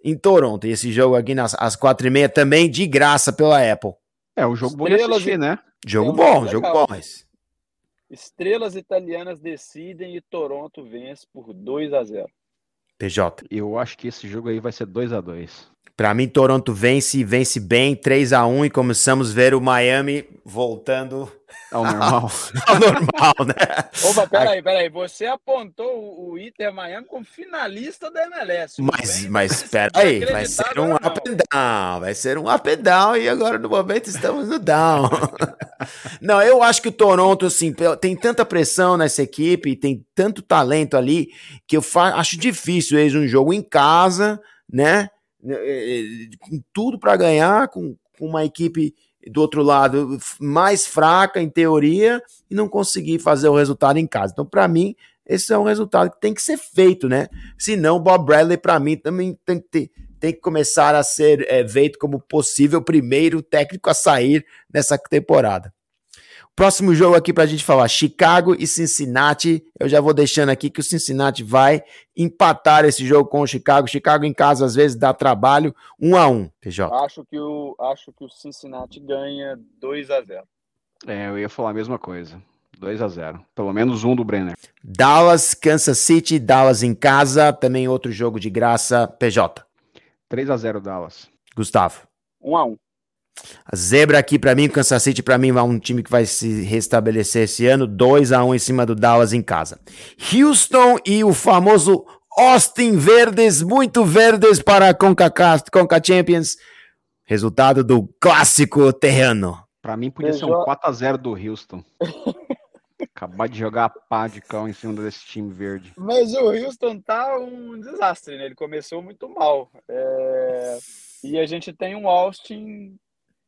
[SPEAKER 1] em Toronto. E esse jogo aqui nas, às quatro e meia também de graça pela Apple.
[SPEAKER 3] É, o jogo bom de assistir, né?
[SPEAKER 1] Jogo bom, jogo bom. Mas...
[SPEAKER 2] Estrelas italianas decidem e Toronto vence por 2 a 0.
[SPEAKER 1] PJ.
[SPEAKER 3] Eu acho que esse jogo aí vai ser 2 a 2.
[SPEAKER 1] Para mim, Toronto vence, vence bem, 3 a 1 e começamos a ver o Miami voltando
[SPEAKER 3] ao normal.
[SPEAKER 1] ao normal, né?
[SPEAKER 2] Opa, peraí, peraí. Você apontou o Inter Miami como finalista da MLS.
[SPEAKER 1] Mas, bem? mas peraí, vai ser um up and down. Vai ser um up and down e agora no momento estamos no down. não, eu acho que o Toronto, assim, tem tanta pressão nessa equipe, tem tanto talento ali, que eu acho difícil eles um jogo em casa, né? É, é, com tudo para ganhar, com, com uma equipe do outro lado mais fraca em teoria e não conseguir fazer o resultado em casa. Então, para mim, esse é um resultado que tem que ser feito, né? Senão, Bob Bradley, para mim, também tem que, ter, tem que começar a ser é, feito como possível primeiro técnico a sair nessa temporada. Próximo jogo aqui para a gente falar: Chicago e Cincinnati. Eu já vou deixando aqui que o Cincinnati vai empatar esse jogo com o Chicago. Chicago em casa às vezes dá trabalho, um a um. PJ.
[SPEAKER 2] Acho que o acho que o Cincinnati ganha 2 a 0.
[SPEAKER 3] É, eu ia falar a mesma coisa. 2 a 0. Pelo menos um do Brenner.
[SPEAKER 1] Dallas, Kansas City, Dallas em casa, também outro jogo de graça, PJ.
[SPEAKER 3] 3 a 0 Dallas.
[SPEAKER 1] Gustavo.
[SPEAKER 2] 1 a 1.
[SPEAKER 1] A zebra aqui para mim, Kansas City para mim é um time que vai se restabelecer esse ano, 2 a 1 em cima do Dallas em casa. Houston e o famoso Austin Verdes, muito verdes para a CONCACAF, Conca Champions. Resultado do clássico terreno.
[SPEAKER 3] Para mim podia ser um 4 a 0 do Houston. Acabar de jogar a pá de cão em cima desse time verde.
[SPEAKER 2] Mas o Houston tá um desastre, né? Ele começou muito mal. É... E a gente tem um Austin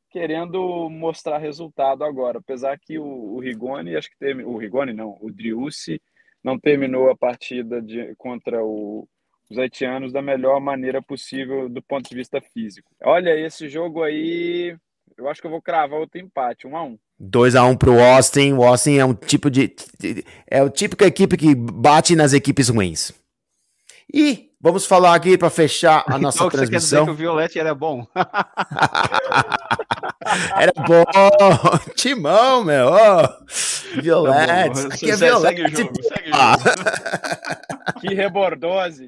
[SPEAKER 2] querendo mostrar resultado agora, apesar que o, o Rigoni, acho que teve, o Rigoni não, o Driussi não terminou a partida de, contra o, os haitianos da melhor maneira possível do ponto de vista físico. Olha, esse jogo aí, eu acho que eu vou cravar outro empate, 1 um a 1 um.
[SPEAKER 1] 2 a 1 um pro Austin. O Austin é um tipo de é o típico equipe que bate nas equipes ruins. E vamos falar aqui para fechar a nossa
[SPEAKER 3] então,
[SPEAKER 1] transmissão.
[SPEAKER 3] Você quer dizer que o Violete era bom?
[SPEAKER 1] era bom, Timão, meu. Oh, Violete.
[SPEAKER 3] Tá
[SPEAKER 1] aqui é
[SPEAKER 3] segue,
[SPEAKER 1] Violete.
[SPEAKER 3] Segue o jogo, segue o jogo.
[SPEAKER 2] que rebordose.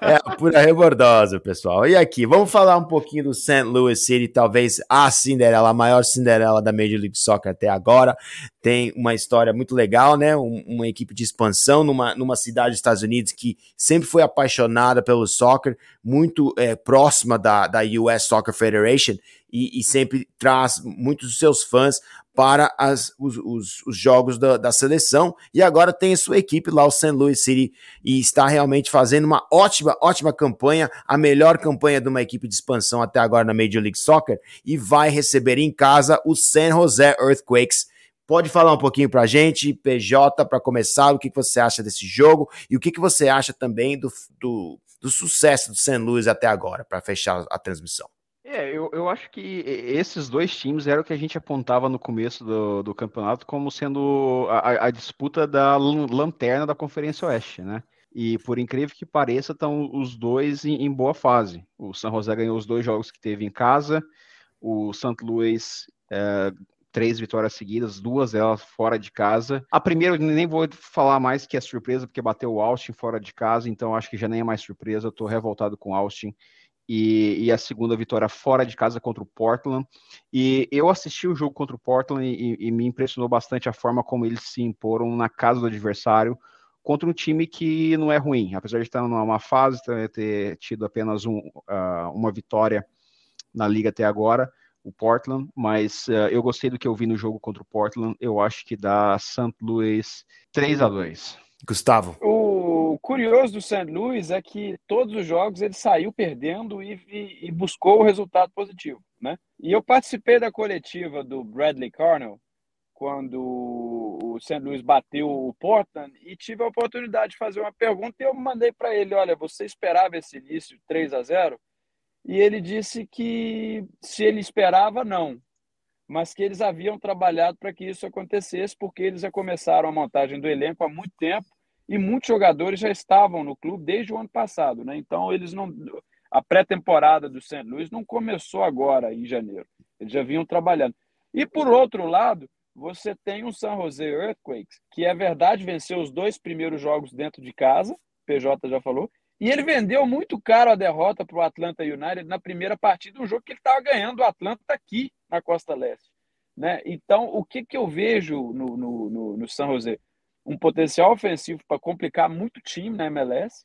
[SPEAKER 1] É a pura rebordose, pessoal. E aqui, vamos falar um pouquinho do St. Louis City, talvez a Cinderela, a maior Cinderela da Major League Soccer até agora. Tem uma história muito legal, né? Um, uma equipe de expansão numa, numa cidade dos Estados Unidos que sempre foi apaixonada pelo soccer, muito é, próxima da, da US Soccer Federation e, e sempre traz muitos dos seus fãs para as, os, os, os, jogos da, da, seleção e agora tem a sua equipe lá, o St. Louis City, e está realmente fazendo uma ótima, ótima campanha, a melhor campanha de uma equipe de expansão até agora na Major League Soccer, e vai receber em casa o San Jose Earthquakes. Pode falar um pouquinho para a gente, PJ, para começar, o que, que você acha desse jogo e o que, que você acha também do, do, do sucesso do St. Louis até agora, para fechar a transmissão.
[SPEAKER 3] É, eu, eu acho que esses dois times eram o que a gente apontava no começo do, do campeonato como sendo a, a disputa da lanterna da Conferência Oeste, né? E por incrível que pareça, estão os dois em, em, boa fase. O San José ganhou os dois jogos que teve em casa, o St. Louis é, três vitórias seguidas, duas delas fora de casa. A primeira nem vou falar mais que é surpresa, porque bateu o Austin fora de casa, então acho que já nem é mais surpresa. Eu tô revoltado com o Austin e, e, a segunda vitória fora de casa contra o Portland. E eu assisti o jogo contra o Portland e, e, me impressionou bastante a forma como eles se imporam na casa do adversário contra um time que não é ruim, apesar de estar numa fase, ter tido apenas um, uh, uma vitória na liga até agora, o Portland, mas uh, eu gostei do que eu vi no jogo contra o Portland. Eu acho que dá St. Louis 3 a 2
[SPEAKER 1] Gustavo.
[SPEAKER 2] O curioso do St. Louis é que todos os jogos ele saiu perdendo e, e, e, buscou o resultado positivo, né? E eu participei da coletiva do Bradley Carnell quando o St. Louis bateu o Portland e tive a oportunidade de fazer uma pergunta e eu mandei para ele, olha, você esperava esse início 3 a 0? E ele disse que se ele esperava, não, mas que eles haviam trabalhado para que isso acontecesse, porque eles já começaram a montagem do elenco há muito tempo e muitos jogadores já estavam no clube desde o ano passado, né? Então eles não a pré-temporada do St. Louis não começou agora em janeiro. Eles já vinham trabalhando. E por outro lado, você tem o San Jose Earthquakes, que é verdade venceu os dois primeiros jogos dentro de casa, PJ já falou, e ele vendeu muito caro a derrota para o Atlanta United na primeira partida, um jogo que ele estava ganhando o Atlanta aqui na Costa Leste. Né? Então, o que, que eu vejo no, no, no, no San José? Um potencial ofensivo para complicar muito o time na MLS,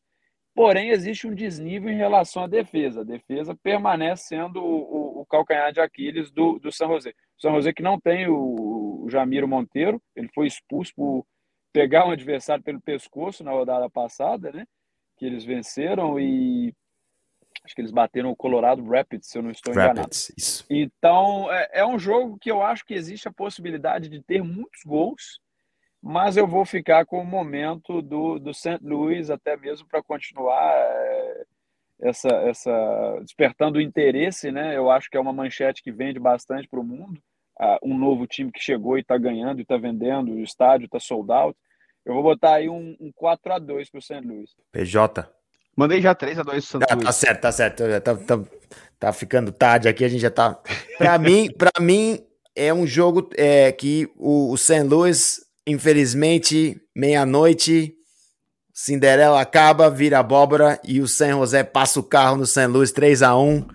[SPEAKER 2] porém existe um desnível em relação à defesa. A defesa permanece sendo o, o, o calcanhar de Aquiles do, do San José. O San José que não tem o, o Jamiro Monteiro, ele foi expulso por pegar um adversário pelo pescoço na rodada passada, né? Que eles venceram e acho que eles bateram o Colorado Rapids, se eu não estou enganado. Rapids, isso. Então, é, é, um jogo que eu acho que existe a possibilidade de ter muitos gols, mas eu vou ficar com o momento do, do St. Louis até mesmo para continuar é, essa, essa despertando o interesse, né? Eu acho que é uma manchete que vende bastante para o mundo. Uh, um novo time que chegou e está ganhando e está vendendo, o estádio está sold out. Eu vou botar aí um, um 4 a 2 pro St. Louis.
[SPEAKER 1] PJ.
[SPEAKER 3] Mandei já 3 a 2 pro St.
[SPEAKER 1] Ah, tá certo, tá certo. Tá, tá, tá, ficando tarde aqui, a gente já tá. Para mim, para mim é um jogo é, que o, o St. Louis, infelizmente, meia-noite, Cinderela acaba, vira abóbora e o San José passa o carro no St. Louis 3 a 1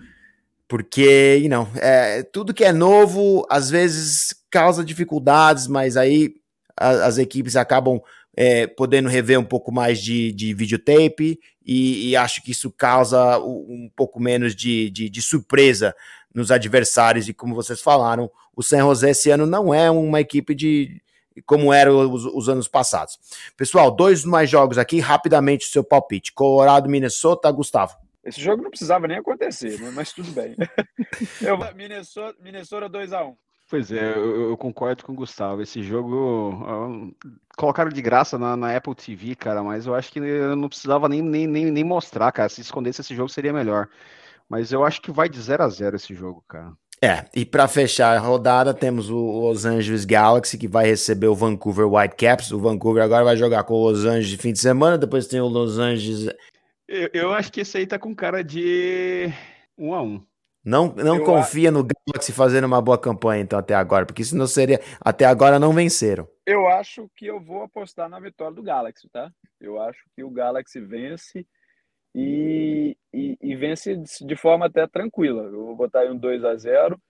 [SPEAKER 1] porque, não, é, tudo que é novo às vezes causa dificuldades, mas aí as equipes acabam é, podendo rever um pouco mais de, de videotape e, e, acho que isso causa um pouco menos de, de, de, surpresa nos adversários e como vocês falaram, o San José esse ano não é uma equipe de como era os, os anos passados. Pessoal, dois mais jogos aqui, rapidamente o seu palpite. Colorado, Minnesota, Gustavo.
[SPEAKER 2] Esse jogo não precisava nem acontecer, né? mas tudo bem. Eu, Minnesota, Minnesota 2x1.
[SPEAKER 3] Pois é, eu, eu, concordo com o Gustavo. Esse jogo colocaram de graça na, na, Apple TV, cara, mas eu acho que eu não precisava nem, nem, nem, nem mostrar, cara. Se escondesse esse jogo seria melhor. Mas eu acho que vai de 0 a 0 esse jogo, cara.
[SPEAKER 1] É, e para fechar a rodada, temos o Los Angeles Galaxy que vai receber o Vancouver Whitecaps. O Vancouver agora vai jogar com o Los Angeles de fim de semana, depois tem o Los Angeles.
[SPEAKER 3] Eu, eu acho que esse aí tá com cara de 1 um a 1 um.
[SPEAKER 1] Não, não eu confia acho... no Galaxy fazendo uma boa campanha, então, até agora, porque isso não seria. Até agora não venceram.
[SPEAKER 2] Eu acho que eu vou apostar na vitória do Galaxy, tá? Eu acho que o Galaxy vence e, e, e vence de forma até tranquila. Eu vou botar aí um 2 a 0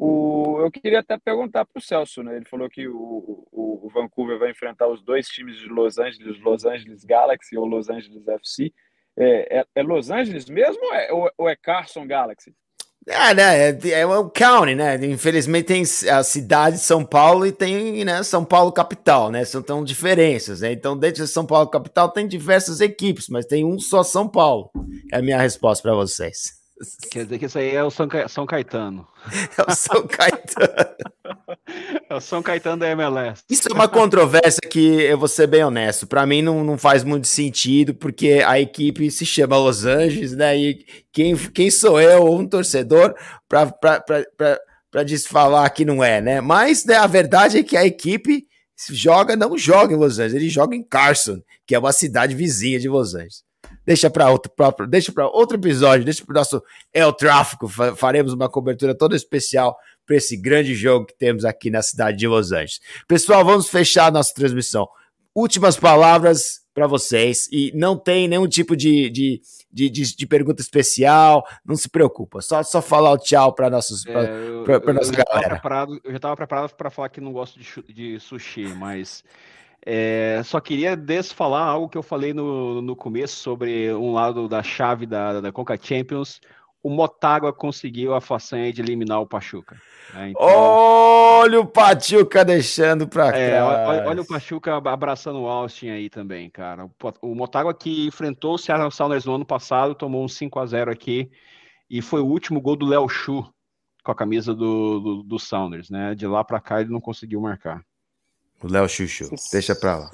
[SPEAKER 2] o, eu queria até perguntar para o Celso, né? Ele falou que o, o, o, Vancouver vai enfrentar os dois times de Los Angeles, Los Angeles Galaxy ou Los Angeles FC. É, é, é Los Angeles mesmo ou é, ou é Carson Galaxy?
[SPEAKER 1] É, né? É, é o county, né? Infelizmente tem a cidade de São Paulo e tem, né, São Paulo capital, né? São tão diferenças, né? Então, dentro de São Paulo capital tem diversas equipes, mas tem um só São Paulo. É a minha resposta para vocês.
[SPEAKER 3] Quer dizer que isso aí é o São, Ca... São Caetano.
[SPEAKER 1] É o São Caetano.
[SPEAKER 3] é o São Caetano da MLS.
[SPEAKER 1] Isso é uma controvérsia que eu vou ser bem honesto. Para mim não, não faz muito sentido, porque a equipe se chama Los Angeles, né? E quem, quem sou eu, um torcedor, para desfalar que não é, né? Mas né, a verdade é que a equipe joga, não joga em Los Angeles, ele joga em Carson, que é uma cidade vizinha de Los Angeles deixa para outro próprio, deixa para outro episódio, deixa para o nosso El Tráfico, faremos uma cobertura toda especial para esse grande jogo que temos aqui na cidade de Los Angeles. Pessoal, vamos fechar a nossa transmissão. Últimas palavras para vocês e não tem nenhum tipo de, de, de, de, de pergunta especial, não se preocupa, só, só falar o tchau para nossos pra, é, pra, pra nossa galera.
[SPEAKER 3] eu já estava preparado para falar que não gosto de, de sushi, mas é, só queria desfalar algo que eu falei no, no começo sobre um lado da chave da, da Conca Champions. O Motagua conseguiu a façanha de eliminar o Pachuca.
[SPEAKER 1] Né? Então, olha o Pachuca deixando para cá. É,
[SPEAKER 3] olha, olha, o Pachuca abraçando o Austin aí também, cara. O, o Motagua que enfrentou o Seattle Sounders no ano passado, tomou um 5 a 0 aqui e foi o último gol do Léo Chu com a camisa do, do, do Sounders, né? De lá para cá ele não conseguiu marcar.
[SPEAKER 1] O Léo Chuchu. Cê, Deixa pra lá.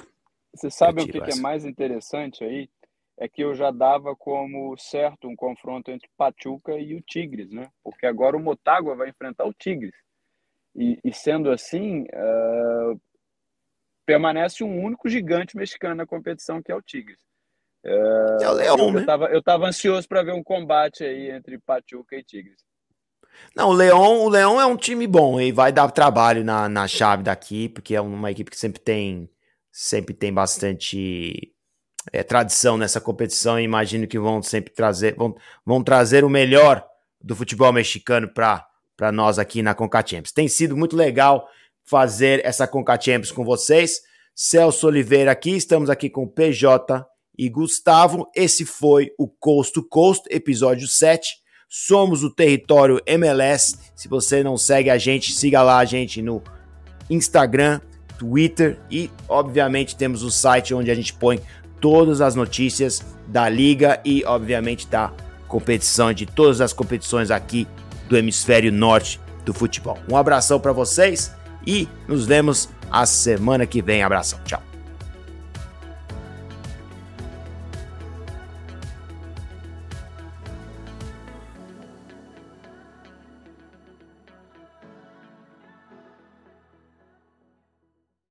[SPEAKER 2] Você sabe o que, que, é mais interessante aí? É que eu já dava como certo um confronto entre Pachuca e o Tigres, né? Porque agora o Motagua vai enfrentar o Tigres. E, e sendo assim, uh, permanece um único gigante mexicano na competição, que é o Tigres. Uh, é o Leão, eu, né? eu, tava, eu tava ansioso para ver um combate aí entre Pachuca e Tigres.
[SPEAKER 1] Não, o Leão, o Leão é um time bom e vai dar trabalho na, na chave daqui, porque é uma equipe que sempre tem sempre tem bastante é, tradição nessa competição e imagino que vão sempre trazer vão, vão trazer o melhor do futebol mexicano para nós aqui na Conca. Tem sido muito legal fazer essa Conca com vocês. Celso Oliveira aqui, estamos aqui com PJ e Gustavo. Esse foi o Coast to Coast, episódio 7. Somos o Território MLS. Se você não segue a gente, siga lá a gente no Instagram, Twitter e, obviamente, temos o site onde a gente põe todas as notícias da liga e, obviamente, da competição, de todas as competições aqui do hemisfério norte do futebol. Um abração para vocês e nos vemos a semana que vem. Abração, tchau.